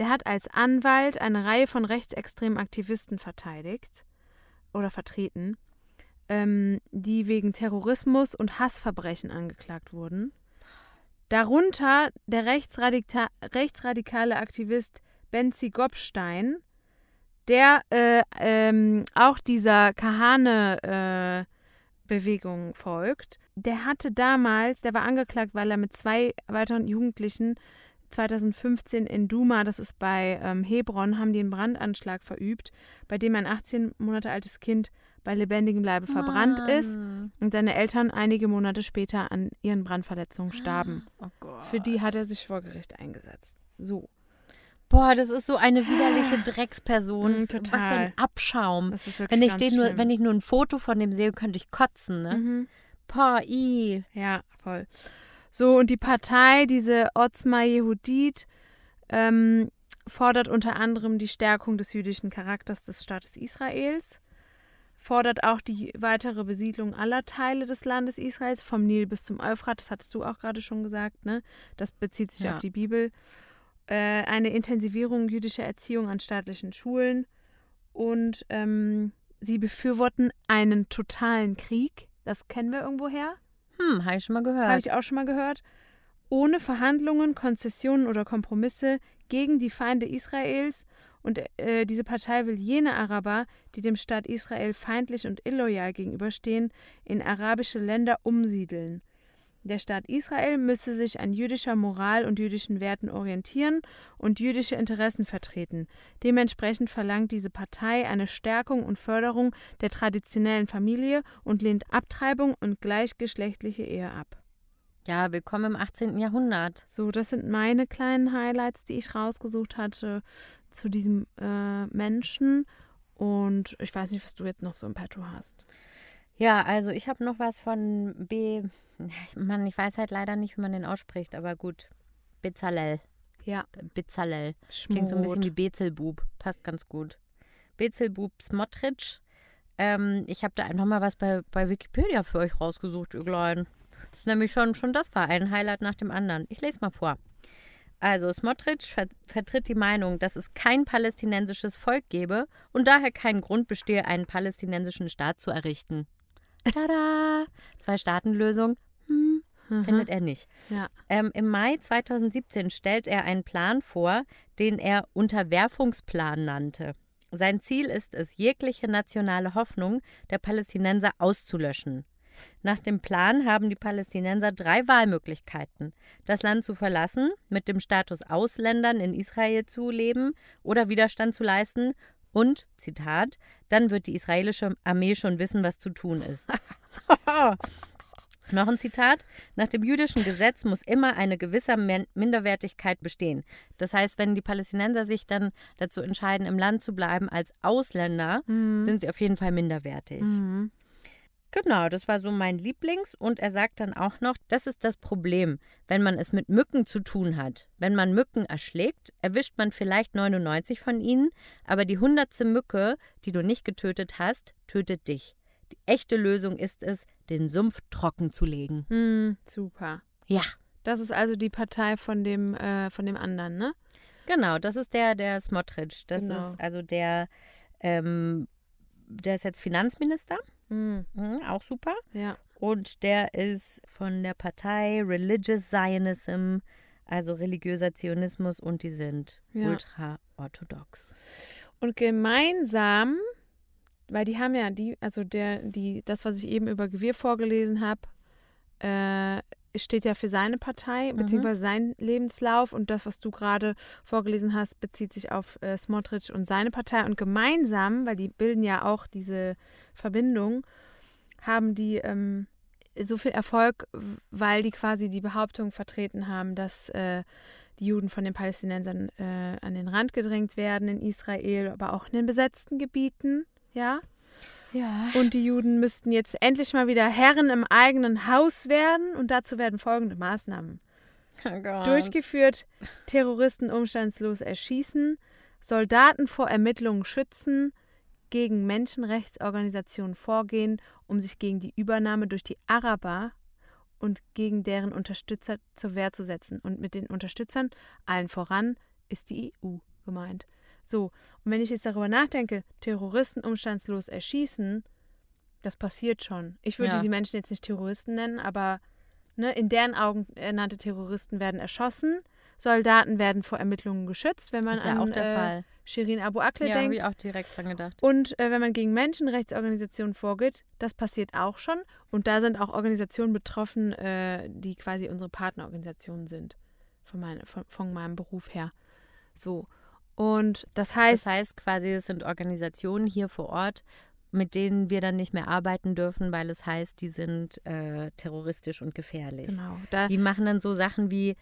der hat als Anwalt eine Reihe von rechtsextremen Aktivisten verteidigt oder vertreten, ähm, die wegen Terrorismus und Hassverbrechen angeklagt wurden. Darunter der rechtsradika rechtsradikale Aktivist Benzi Gopstein, der äh, ähm, auch dieser Kahane äh, Bewegung folgt. Der hatte damals, der war angeklagt, weil er mit zwei weiteren Jugendlichen 2015 in Duma, das ist bei ähm, Hebron, haben die einen Brandanschlag verübt, bei dem ein 18 Monate altes Kind bei lebendigem Leibe verbrannt ist Mann. und seine Eltern einige Monate später an ihren Brandverletzungen starben. Oh. Für die hat er sich vor Gericht eingesetzt. So, Boah, das ist so eine widerliche <gasps> Drecksperson. Mm, Was für total. ein Abschaum. das ist wirklich Wenn ich, ganz den nur, wenn ich nur ein Foto von dem sehe, könnte ich kotzen, ne? Mhm. Boah, i. Ja, voll. So, und die Partei, diese Otzma Yehudit, ähm, fordert unter anderem die Stärkung des jüdischen Charakters des Staates Israels, fordert auch die weitere Besiedlung aller Teile des Landes Israels, vom Nil bis zum Euphrat, das hattest du auch gerade schon gesagt, ne? Das bezieht sich Ja. auf die Bibel. Äh, eine Intensivierung jüdischer Erziehung an staatlichen Schulen und ähm, sie befürworten einen totalen Krieg. Das kennen wir irgendwoher. Hm, habe ich schon mal gehört. Habe ich auch schon mal gehört. Ohne Verhandlungen, Konzessionen oder Kompromisse gegen die Feinde Israels. Und äh, diese Partei will jene Araber, die dem Staat Israel feindlich und illoyal gegenüberstehen, in arabische Länder umsiedeln. Der Staat Israel müsse sich an jüdischer Moral und jüdischen Werten orientieren und jüdische Interessen vertreten. Dementsprechend verlangt diese Partei eine Stärkung und Förderung der traditionellen Familie und lehnt Abtreibung und gleichgeschlechtliche Ehe ab. ja, willkommen im 18. Jahrhundert. So, das sind meine kleinen Highlights, die ich rausgesucht hatte zu diesem äh, Menschen. Und ich weiß nicht, was du jetzt noch so im Petto hast. Ja, also ich habe noch was von B. Ich- Mann, ich weiß halt leider nicht, wie man den ausspricht, aber gut. Bezalel. Ja, Bezalel. Klingt so ein bisschen wie Schmut. Bezelbub. Passt ganz gut. Bezelbub Smotrich. Ähm, ich habe da einfach mal was bei, bei Wikipedia für euch rausgesucht, Üglein. Das ist nämlich schon, schon das war ein Highlight nach dem anderen. Ich lese mal vor. Also, Smotrich ver vertritt die Meinung, dass es kein palästinensisches Volk gebe und daher keinen Grund bestehe, einen palästinensischen Staat zu errichten. Tada! Zwei-Staaten-Lösung. Hm, Aha. findet er nicht. Ja. Ähm, Im Mai 2017 stellt er einen Plan vor, den er Unterwerfungsplan nannte. Sein Ziel ist es, jegliche nationale Hoffnung der Palästinenser auszulöschen. Nach dem Plan haben die Palästinenser drei Wahlmöglichkeiten. Das Land zu verlassen, mit dem Status Ausländern in Israel zu leben oder Widerstand zu leisten und, Zitat, dann wird die israelische Armee schon wissen, was zu tun ist. <laughs> Noch ein Zitat. Nach dem jüdischen Gesetz muss immer eine gewisse Min- Minderwertigkeit bestehen. Das heißt, wenn die Palästinenser sich dann dazu entscheiden, im Land zu bleiben als Ausländer, Mhm. sind sie auf jeden Fall minderwertig. Mhm. Genau, das war so mein Lieblings. Und er sagt dann auch noch, das ist das Problem, wenn man es mit Mücken zu tun hat. Wenn man Mücken erschlägt, erwischt man vielleicht 99 von ihnen, aber die hundertste Mücke, die du nicht getötet hast, tötet dich. Die echte Lösung ist es, den Sumpf trocken zu legen. Hm, super. Ja. Das ist also die Partei von dem, äh, von dem anderen, ne? Genau, das ist der, der Smotrich. Das Genau. ist also der, ähm, der ist jetzt Finanzminister. Hm, Mhm, auch super. ja. Und der ist von der Partei Religious Zionism, also religiöser Zionismus, und die sind Ja. ultra-orthodox. Und gemeinsam, weil die haben ja die, also der, die, das, was ich eben über Gewirr vorgelesen habe, äh, steht ja für seine Partei, beziehungsweise sein Lebenslauf und das, was du gerade vorgelesen hast, bezieht sich auf äh, Smotrich und seine Partei. Und gemeinsam, weil die bilden ja auch diese Verbindung, haben die ähm, so viel Erfolg, weil die quasi die Behauptung vertreten haben, dass äh, die Juden von den Palästinensern äh, an den Rand gedrängt werden in Israel, aber auch in den besetzten Gebieten, ja. Ja. Und die Juden müssten jetzt endlich mal wieder Herren im eigenen Haus werden und dazu werden folgende Maßnahmen Oh durchgeführt: Terroristen umstandslos erschießen, Soldaten vor Ermittlungen schützen, gegen Menschenrechtsorganisationen vorgehen, um sich gegen die Übernahme durch die Araber und gegen deren Unterstützer zur Wehr zu setzen. Und mit den Unterstützern, allen voran, ist die EU gemeint. So, und wenn ich jetzt darüber nachdenke, Terroristen umstandslos erschießen, das passiert schon. Ich würde Ja. die Menschen jetzt nicht Terroristen nennen, aber ne, in deren Augen ernannte Terroristen werden erschossen, Soldaten werden vor Ermittlungen geschützt, wenn man ja an auch der äh, Fall. Shirin Abu Akleh Ja, habe denkt. ich auch direkt dran gedacht. Und äh, wenn man gegen Menschenrechtsorganisationen vorgeht, das passiert auch schon. Und da sind auch Organisationen betroffen, äh, die quasi unsere Partnerorganisationen sind. Von, mein, von, von meinem Beruf her. So. Und das heißt, Das heißt quasi, es sind Organisationen hier vor Ort, mit denen wir dann nicht mehr arbeiten dürfen, weil es heißt, die sind äh, terroristisch und gefährlich. genau, da, Die machen dann so Sachen wie,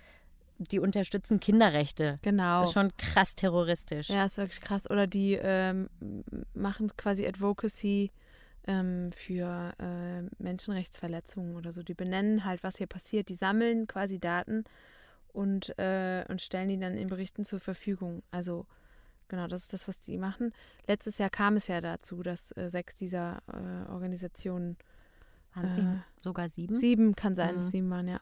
die unterstützen Kinderrechte. genau. Das ist schon krass terroristisch. Ja, ist wirklich krass. Oder die ähm, machen quasi Advocacy ähm, für äh, Menschenrechtsverletzungen oder so. Die benennen halt, was hier passiert. Die sammeln quasi Daten und, äh, und stellen die dann in Berichten zur Verfügung. Also genau, das ist das, was die machen. Letztes Jahr kam es ja dazu, dass äh, sechs dieser äh, Organisationen, Waren Äh, sogar sieben? sieben kann sein, dass Mhm. sieben waren, ja,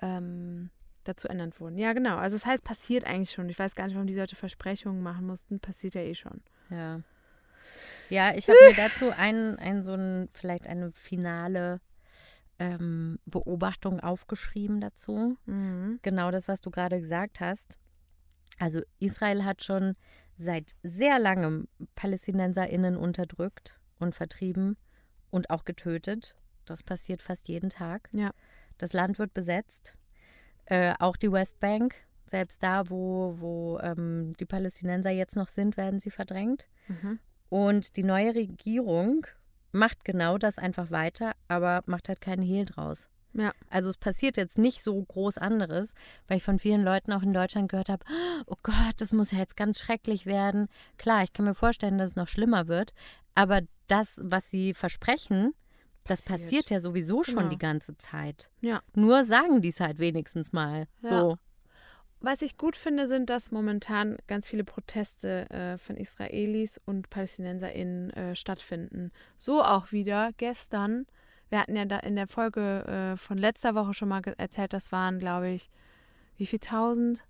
ähm, dazu ernannt wurden. Ja, genau. Also das heißt, passiert eigentlich schon. Ich weiß gar nicht, warum die solche Versprechungen machen mussten. Passiert ja eh schon. Ja. Ja, ich habe mir dazu ein, ein so ein, vielleicht eine finale ähm, Beobachtung aufgeschrieben dazu. Mhm. Genau das, was du gerade gesagt hast. Also Israel hat schon seit sehr langem PalästinenserInnen unterdrückt und vertrieben und auch getötet. Das passiert fast jeden Tag. Ja. Das Land wird besetzt. Äh, auch die Westbank, selbst da, wo, wo ähm, die Palästinenser jetzt noch sind, werden sie verdrängt. Mhm. Und die neue Regierung macht genau das einfach weiter, aber macht halt keinen Hehl draus. Ja. Also es passiert jetzt nicht so groß anderes, weil ich von vielen Leuten auch in Deutschland gehört habe, oh Gott, das muss ja jetzt ganz schrecklich werden. Klar, ich kann mir vorstellen, dass es noch schlimmer wird, aber das, was sie versprechen, das Passiert. passiert ja sowieso schon Genau. die ganze Zeit. Ja. Nur sagen die es halt wenigstens mal. Ja. So. Was ich gut finde, sind, dass momentan ganz viele Proteste äh, von Israelis und PalästinenserInnen äh, stattfinden. So auch wieder gestern. Wir hatten ja da in der Folge äh, von letzter Woche schon mal erzählt, das waren, glaube ich, wie viel tausend?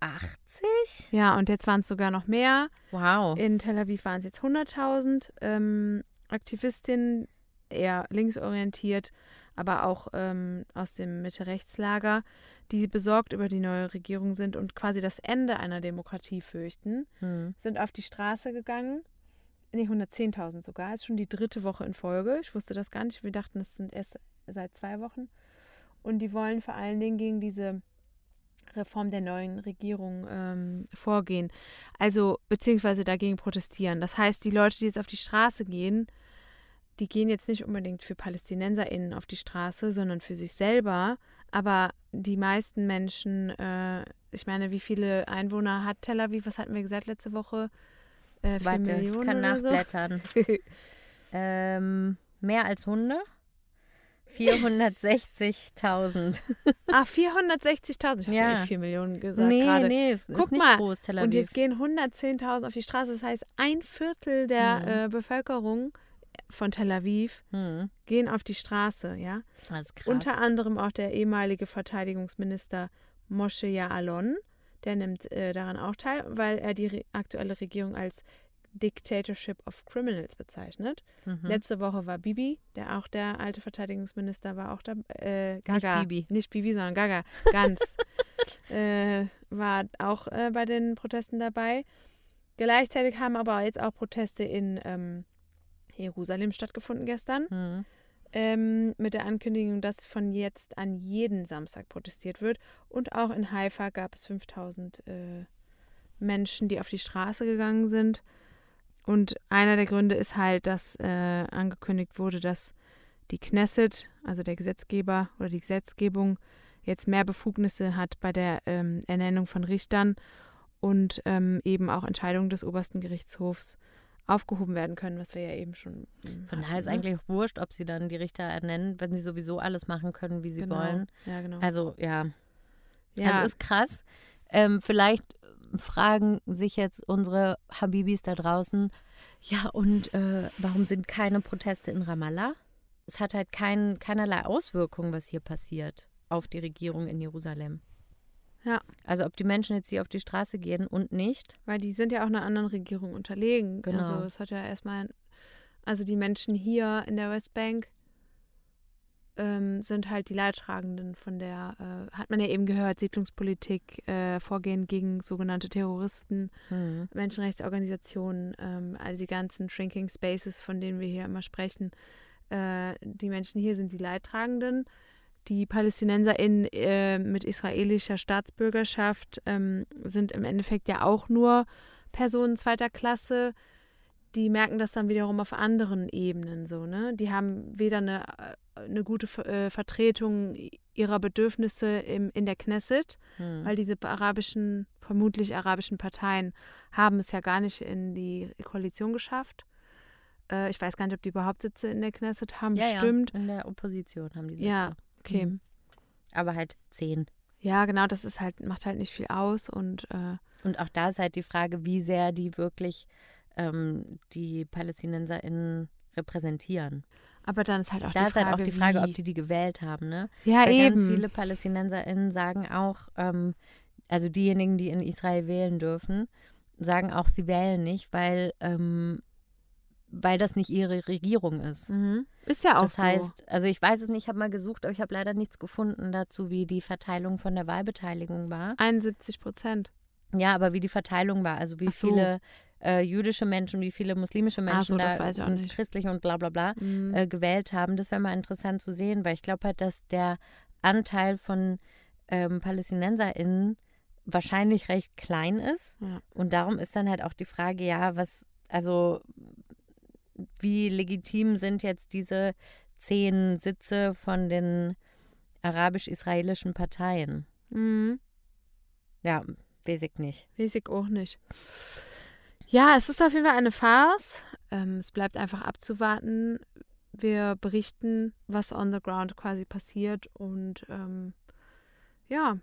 80? Ja, und jetzt waren es sogar noch mehr. Wow. In Tel Aviv waren es jetzt 100.000 ähm, Aktivistinnen, eher linksorientiert, aber auch ähm, aus dem Mitte-Rechts-Lager, die besorgt über die neue Regierung sind und quasi das Ende einer Demokratie fürchten, Hm. sind auf die Straße gegangen. Nee, 110.000 sogar. Ist schon die dritte Woche in Folge. Ich wusste das gar nicht. Wir dachten, es sind erst seit zwei Wochen. Und die wollen vor allen Dingen gegen diese Reform der neuen Regierung ähm, vorgehen. Also, beziehungsweise dagegen protestieren. Das heißt, die Leute, die jetzt auf die Straße gehen, die gehen jetzt nicht unbedingt für PalästinenserInnen auf die Straße, sondern für sich selber. Aber die meisten Menschen, äh, ich meine, wie viele Einwohner hat Tel Aviv? Was hatten wir gesagt letzte Woche? Äh, Warte, ich Millionen kann oder so? nachblättern. <laughs> ähm, Mehr als Hunde? 460.000. <laughs> Ah, 460.000. Ich habe Ja. ja. 4 Millionen gesagt nee, gerade. nee, es Guck ist nicht mal, groß, Tel Aviv. Und jetzt gehen 110.000 auf die Straße. Das heißt, ein Viertel der Mhm. äh, Bevölkerung von Tel Aviv hm, gehen auf die Straße, ja. das ist krass. Unter anderem auch der ehemalige Verteidigungsminister Moshe Ya'alon. Der nimmt äh, daran auch teil, weil er die re aktuelle Regierung als Dictatorship of Criminals bezeichnet. mhm. Letzte Woche war Bibi, der auch der alte Verteidigungsminister war auch da. Äh, Gaga. Bibi. Nicht Bibi, sondern Gaga. Ganz. <laughs> äh, war auch äh, bei den Protesten dabei. Gleichzeitig haben aber jetzt auch Proteste in ähm, Jerusalem stattgefunden gestern. Hm. Ähm, mit der Ankündigung, dass von jetzt an jeden Samstag protestiert wird. Und auch in Haifa gab es 5000 äh, Menschen, die auf die Straße gegangen sind. Und einer der Gründe ist halt, dass äh, angekündigt wurde, dass die Knesset, also der Gesetzgeber oder die Gesetzgebung, jetzt mehr Befugnisse hat bei der ähm, Ernennung von Richtern und ähm, eben auch Entscheidungen des obersten Gerichtshofs aufgehoben werden können, was wir ja eben schon. ähm, Von daher ist ne? eigentlich wurscht, ob sie dann die Richter ernennen, wenn sie sowieso alles machen können, wie sie Genau. wollen. Ja, genau. Also ja, ja, Also ist krass. Ähm, vielleicht fragen sich jetzt unsere Habibis da draußen, ja, und äh, warum sind keine Proteste in Ramallah? Es hat halt kein, keinerlei Auswirkungen, was hier passiert auf die Regierung in Jerusalem. Ja. Also ob die Menschen jetzt hier auf die Straße gehen und nicht. Weil die sind ja auch einer anderen Regierung unterlegen. Genau. Also es hat ja erstmal, also die Menschen hier in der Westbank ähm, sind halt die Leidtragenden von der, äh, hat man ja eben gehört, Siedlungspolitik, äh, Vorgehen gegen sogenannte Terroristen, Hm. Menschenrechtsorganisationen, ähm, all die ganzen Shrinking Spaces, von denen wir hier immer sprechen. Äh, die Menschen hier sind die Leidtragenden. Die PalästinenserInnen äh, mit israelischer Staatsbürgerschaft ähm, sind im Endeffekt ja auch nur Personen zweiter Klasse. Die merken das dann wiederum auf anderen Ebenen so, ne? Die haben weder eine, äh, eine gute äh, Vertretung ihrer Bedürfnisse im, in der Knesset, Hm. weil diese arabischen, vermutlich arabischen Parteien haben es ja gar nicht in die Koalition geschafft. Äh, ich weiß gar nicht, ob die überhaupt Sitze in der Knesset haben. ja, Bestimmt. ja, in der Opposition haben die Sitze. Ja, okay. Mhm. Aber halt zehn. Ja, genau, das ist halt, macht halt nicht viel aus und äh, Und auch da ist halt die Frage, wie sehr die wirklich ähm, die PalästinenserInnen repräsentieren. aber dann ist halt auch Da die ist Frage, halt auch die Frage, wie, ob die die gewählt haben, ne? ja Weil eben ganz viele PalästinenserInnen sagen auch, ähm, also diejenigen, die in Israel wählen dürfen, sagen auch, sie wählen nicht, weil, ähm, weil das nicht ihre Regierung ist. mhm. ist ja auch Das so. heißt, also ich weiß es nicht, ich habe mal gesucht, aber ich habe leider nichts gefunden dazu, wie die Verteilung von der Wahlbeteiligung war. 71 Prozent. Ja, aber wie die Verteilung war, also wie so. viele äh, jüdische Menschen, wie viele muslimische Menschen so, das da und christliche und bla bla bla Mhm. äh, gewählt haben. Das wäre mal interessant zu sehen, weil ich glaube halt, dass der Anteil von ähm, PalästinenserInnen wahrscheinlich recht klein ist. Ja. Und darum ist dann halt auch die Frage, ja, was, also wie legitim sind jetzt diese zehn Sitze von den arabisch-israelischen Parteien? Mhm. Ja, weiß ich nicht. Weiß ich auch nicht. Ja, es ist auf jeden Fall eine Farce. Ähm, es bleibt einfach abzuwarten. Wir berichten, was on the ground quasi passiert. Und ähm, ja,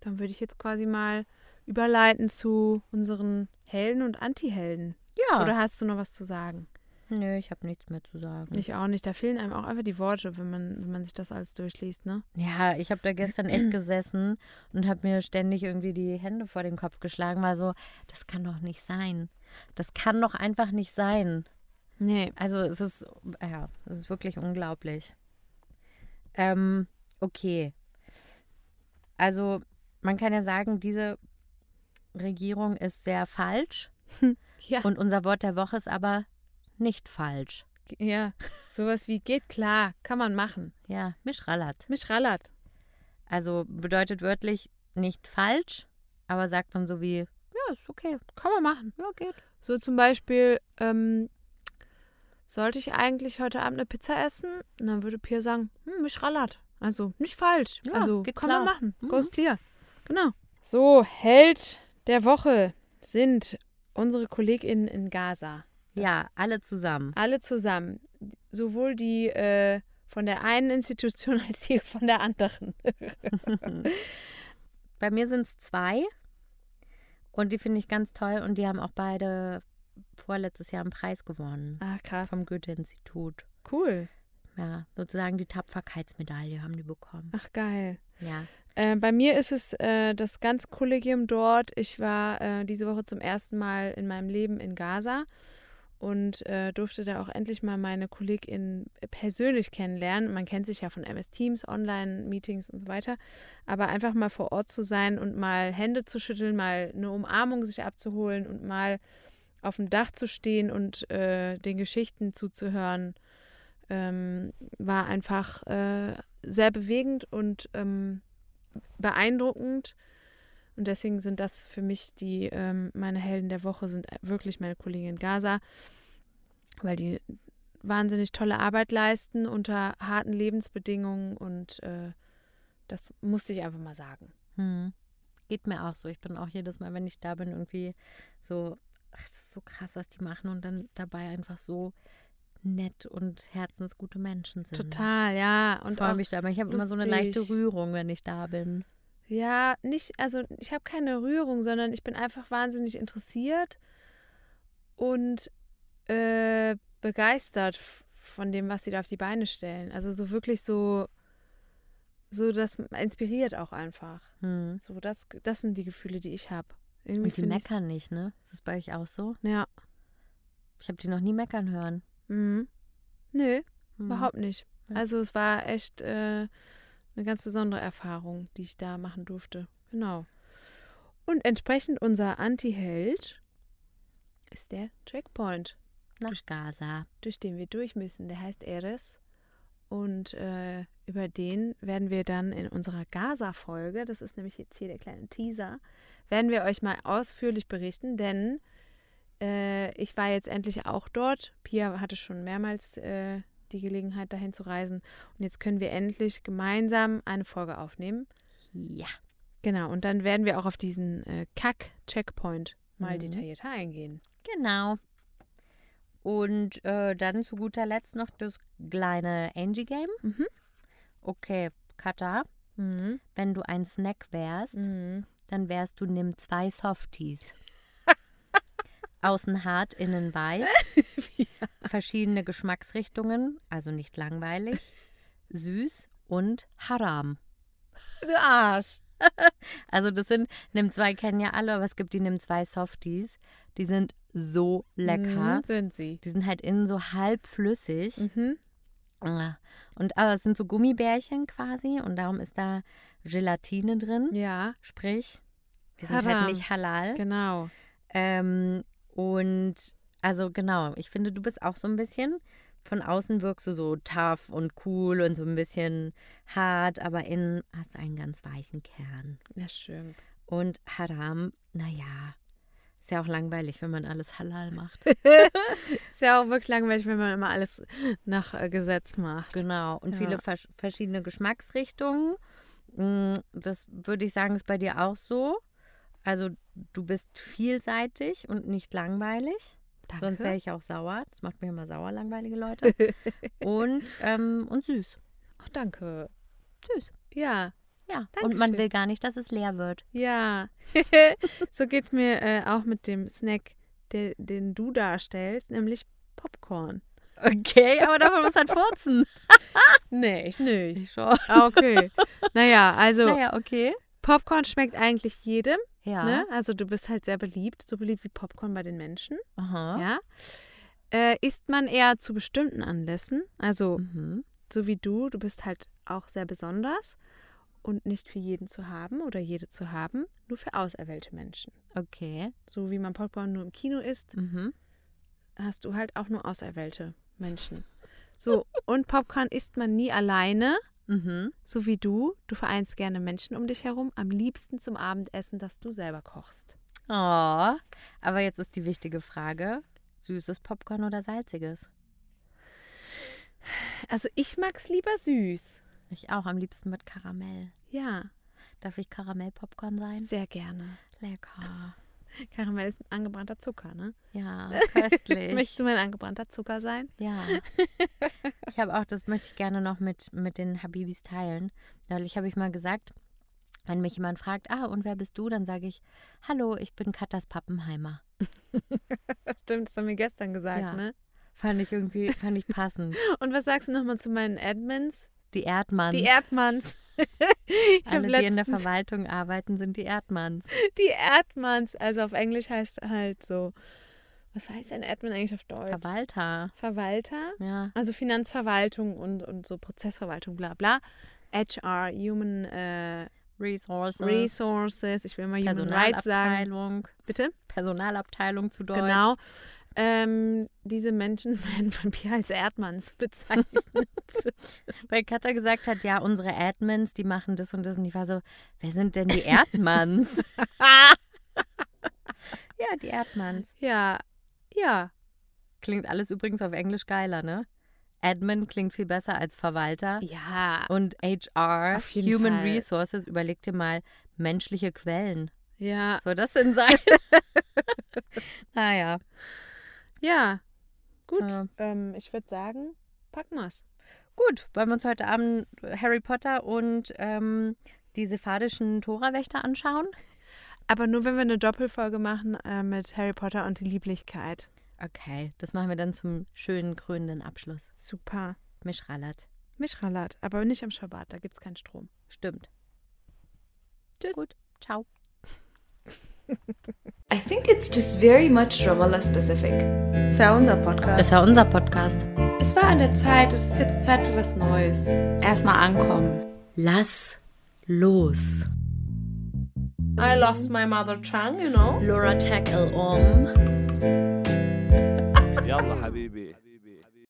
dann würde ich jetzt quasi mal überleiten zu unseren Helden und Anti-Helden. Ja. Oder hast du noch was zu sagen? Nö, ich habe nichts mehr zu sagen. Ich auch nicht. Da fehlen einem auch einfach die Worte, wenn man, wenn man sich das alles durchliest, ne? Ja, ich habe da gestern echt <clears throat> gesessen und habe mir ständig irgendwie die Hände vor den Kopf geschlagen, war so, das kann doch nicht sein. Das kann doch einfach nicht sein. Nee. Also es ist, ja, es ist wirklich unglaublich. Ähm, okay. Also man kann ja sagen, diese Regierung ist sehr falsch <laughs> Ja. und unser Wort der Woche ist aber nicht falsch. Ja. Sowas wie geht klar, kann man machen. Ja, mischrallert. Mich rallert. Also bedeutet wörtlich nicht falsch, aber sagt man so wie, ja, ist okay. Kann man machen. Ja, geht. So zum Beispiel, ähm, sollte ich eigentlich heute Abend eine Pizza essen? Und dann würde Pia sagen, hm, mich rallert. Also nicht falsch. Ja, also geht kann klar. man machen. Mhm. Goes clear. Genau. So, Held der Woche sind unsere KollegInnen in Gaza. Das- Ja, alle zusammen. Alle zusammen. sowohl die äh, von der einen Institution <laughs> als die von der anderen. <laughs> Bei mir sind es zwei und die finde ich ganz toll und die haben auch beide vorletztes Jahr einen Preis gewonnen Ah, krass. vom Goethe-Institut. Cool. Ja, sozusagen die Tapferkeitsmedaille haben die bekommen. Ach, geil. Ja. Äh, bei mir ist es äh, das ganze Kollegium dort. Ich war äh, diese Woche zum ersten Mal in meinem Leben in Gaza und äh, durfte da auch endlich mal meine KollegInnen persönlich kennenlernen. Man kennt sich ja von MS Teams, Online-Meetings und so weiter. Aber einfach mal vor Ort zu sein und mal Hände zu schütteln, mal eine Umarmung sich abzuholen und mal auf dem Dach zu stehen und äh, den Geschichten zuzuhören, ähm, war einfach äh, sehr bewegend und ähm, beeindruckend. Und deswegen sind das für mich die, ähm, meine Helden der Woche sind wirklich meine Kollegen in Gaza, weil die wahnsinnig tolle Arbeit leisten unter harten Lebensbedingungen und äh, das musste ich einfach mal sagen. Hm. Geht mir auch so. Ich bin auch jedes Mal, wenn ich da bin, irgendwie so, ach, das ist so krass, was die machen und dann dabei einfach so nett und herzensgute Menschen sind. Total, ja. Und freue mich da. immer. Ich habe immer so eine leichte. Rührung, wenn ich da bin. ja, nicht, also ich habe keine Rührung, sondern ich bin einfach wahnsinnig interessiert und äh, begeistert von dem, was sie da auf die Beine stellen. Also so wirklich so, so das inspiriert auch einfach. Hm. So, das, das sind die Gefühle, die ich habe. Und die meckern nicht, ne? Ist das bei euch auch so? Ja. Ich habe die noch nie meckern hören. Mhm. Nö, Hm. überhaupt nicht. Also es war echt äh, eine ganz besondere Erfahrung, die ich da machen durfte. Genau. Und entsprechend unser Anti-Held ist der Checkpoint, Nach Gaza. durch den wir durch müssen. Der heißt Eres. Und äh, über den werden wir dann in unserer Gaza-Folge, das ist nämlich jetzt hier der kleine Teaser, werden wir euch mal ausführlich berichten, denn äh, ich war jetzt endlich auch dort. Pia hatte schon mehrmals äh, die Gelegenheit, dahin zu reisen. Und jetzt können wir endlich gemeinsam eine Folge aufnehmen. Ja. Genau, und dann werden wir auch auf diesen äh, Kack-Checkpoint mal Mhm. detaillierter eingehen. Genau. Und äh, dann zu guter Letzt noch das kleine Angie-Game. Mhm. Okay, Katha, Mhm. wenn du ein Snack wärst, Mhm. dann wärst du, nimm zwei Softies. Außen hart, innen weich. <laughs> Verschiedene Geschmacksrichtungen, also nicht langweilig. Süß und haram. <laughs> Du Arsch. <laughs> Also das sind, nimm zwei kennen ja alle, aber es gibt die nimm zwei Softies. Die sind so lecker. Mhm, sind sie. Die sind halt innen so halb flüssig. Mhm. Ah. Und aber es sind so Gummibärchen quasi und darum ist da Gelatine drin. Ja, Sprich, die sind Haram. halt nicht halal. genau. Ähm, und also genau, ich finde, du bist auch so ein bisschen. Von außen wirkst du so tough und cool und so ein bisschen hart, aber innen hast du einen ganz weichen Kern. Ja, schön. Und Haram, naja, ist ja auch langweilig, wenn man alles halal macht. <laughs> Ist ja auch wirklich langweilig, wenn man immer alles nach äh, Gesetz macht. Genau. Und Ja. viele vers verschiedene Geschmacksrichtungen. Mm, Das würde ich sagen, ist bei dir auch so. Also du bist vielseitig und nicht langweilig. Danke. Sonst wäre ich auch sauer. Das macht mir immer sauer, langweilige Leute. <laughs> und, ähm, und süß. Ach, danke. Süß. Ja, Ja. Und Dankeschön. man will gar nicht, dass es leer wird. ja. <laughs> so geht's mir äh, auch mit dem Snack, der, den du darstellst, nämlich Popcorn. Okay, aber davon muss halt furzen. <laughs> Nee, ich nicht. Ich schon. Ah, okay. naja, also Naja, okay. Popcorn schmeckt eigentlich jedem. Ja. Ne? Also du bist halt sehr beliebt, so beliebt wie Popcorn bei den Menschen. Aha. Ja. Äh, isst man eher zu bestimmten Anlässen. Also Mhm. so wie du, du bist halt auch sehr besonders und nicht für jeden zu haben oder jede zu haben, nur für auserwählte Menschen. Okay. So wie man Popcorn nur im Kino isst, Mhm. hast du halt auch nur auserwählte Menschen. So, und Popcorn isst man nie alleine, Mhm. so wie du. Du vereinst gerne Menschen um dich herum, am liebsten zum Abendessen, das du selber kochst. Oh, aber jetzt ist die wichtige Frage: Süßes Popcorn oder salziges? Also ich mag's lieber süß. Ich auch, am liebsten mit Karamell. Ja, Darf ich Karamell-Popcorn sein? sehr gerne. Lecker. Karamell ist angebrannter Zucker, ne? Ja, <laughs> köstlich. Möchtest du mein angebrannter Zucker sein? Ja. <laughs> Ich habe auch, das möchte ich gerne noch mit, mit den Habibis teilen. Neulich habe ich mal gesagt, wenn mich jemand fragt, ah, und wer bist du? Dann sage ich, hallo, ich bin Katas Pappenheimer. <laughs> Stimmt, das haben wir gestern gesagt, Ja. ne? Fand ich irgendwie, fand ich passend. Und was sagst du nochmal zu meinen Admins? Die Erdmanns. Die Erdmanns. <laughs> ich Alle, die in der Verwaltung arbeiten, sind die Erdmanns. <laughs> die Erdmanns. Also auf Englisch heißt halt so, was heißt ein Admin eigentlich auf Deutsch? Verwalter. Verwalter. Ja. Also Finanzverwaltung und, und so Prozessverwaltung, bla bla. HR, Human äh, Resources. Resources, ich will mal Human Rights sagen. Personalabteilung. Bitte? Personalabteilung zu Deutsch. Genau. Ähm, diese Menschen <laughs> werden von mir als Erdmanns bezeichnet. <laughs> Weil Katha gesagt hat, ja, unsere Admins, die machen das und das. Und ich war so, wer sind denn die Erdmanns? <laughs> ja, die Erdmanns. ja, ja. Klingt alles übrigens auf Englisch geiler, ne? Admin klingt viel besser als Verwalter. Ja. Und HR, Human Fall. Resources, überleg dir mal, menschliche Quellen. Ja. Soll das denn sein? naja. Ja. Gut. Ja. Ähm, ich würde sagen, packen wir's. Gut, wollen wir uns heute Abend Harry Potter und ähm, die sephardischen Torawächter anschauen? Aber nur, wenn wir eine Doppelfolge machen äh, mit Harry Potter und die Lieblichkeit. Okay, das machen wir dann zum schönen krönenden Abschluss. Super. Mischrallert. Mischralat, aber nicht am Schabbat, da gibt's keinen Strom. Stimmt. Tschüss. Gut, ciao. I think it's just very much Ramallah specific. Es ja unser Podcast. Ist ja unser Podcast. Es war an der Zeit, es ist jetzt Zeit für was Neues. Erstmal ankommen. Lass los. I lost my mother tongue, you know. Laura Tackle um. Yalla, Habibi.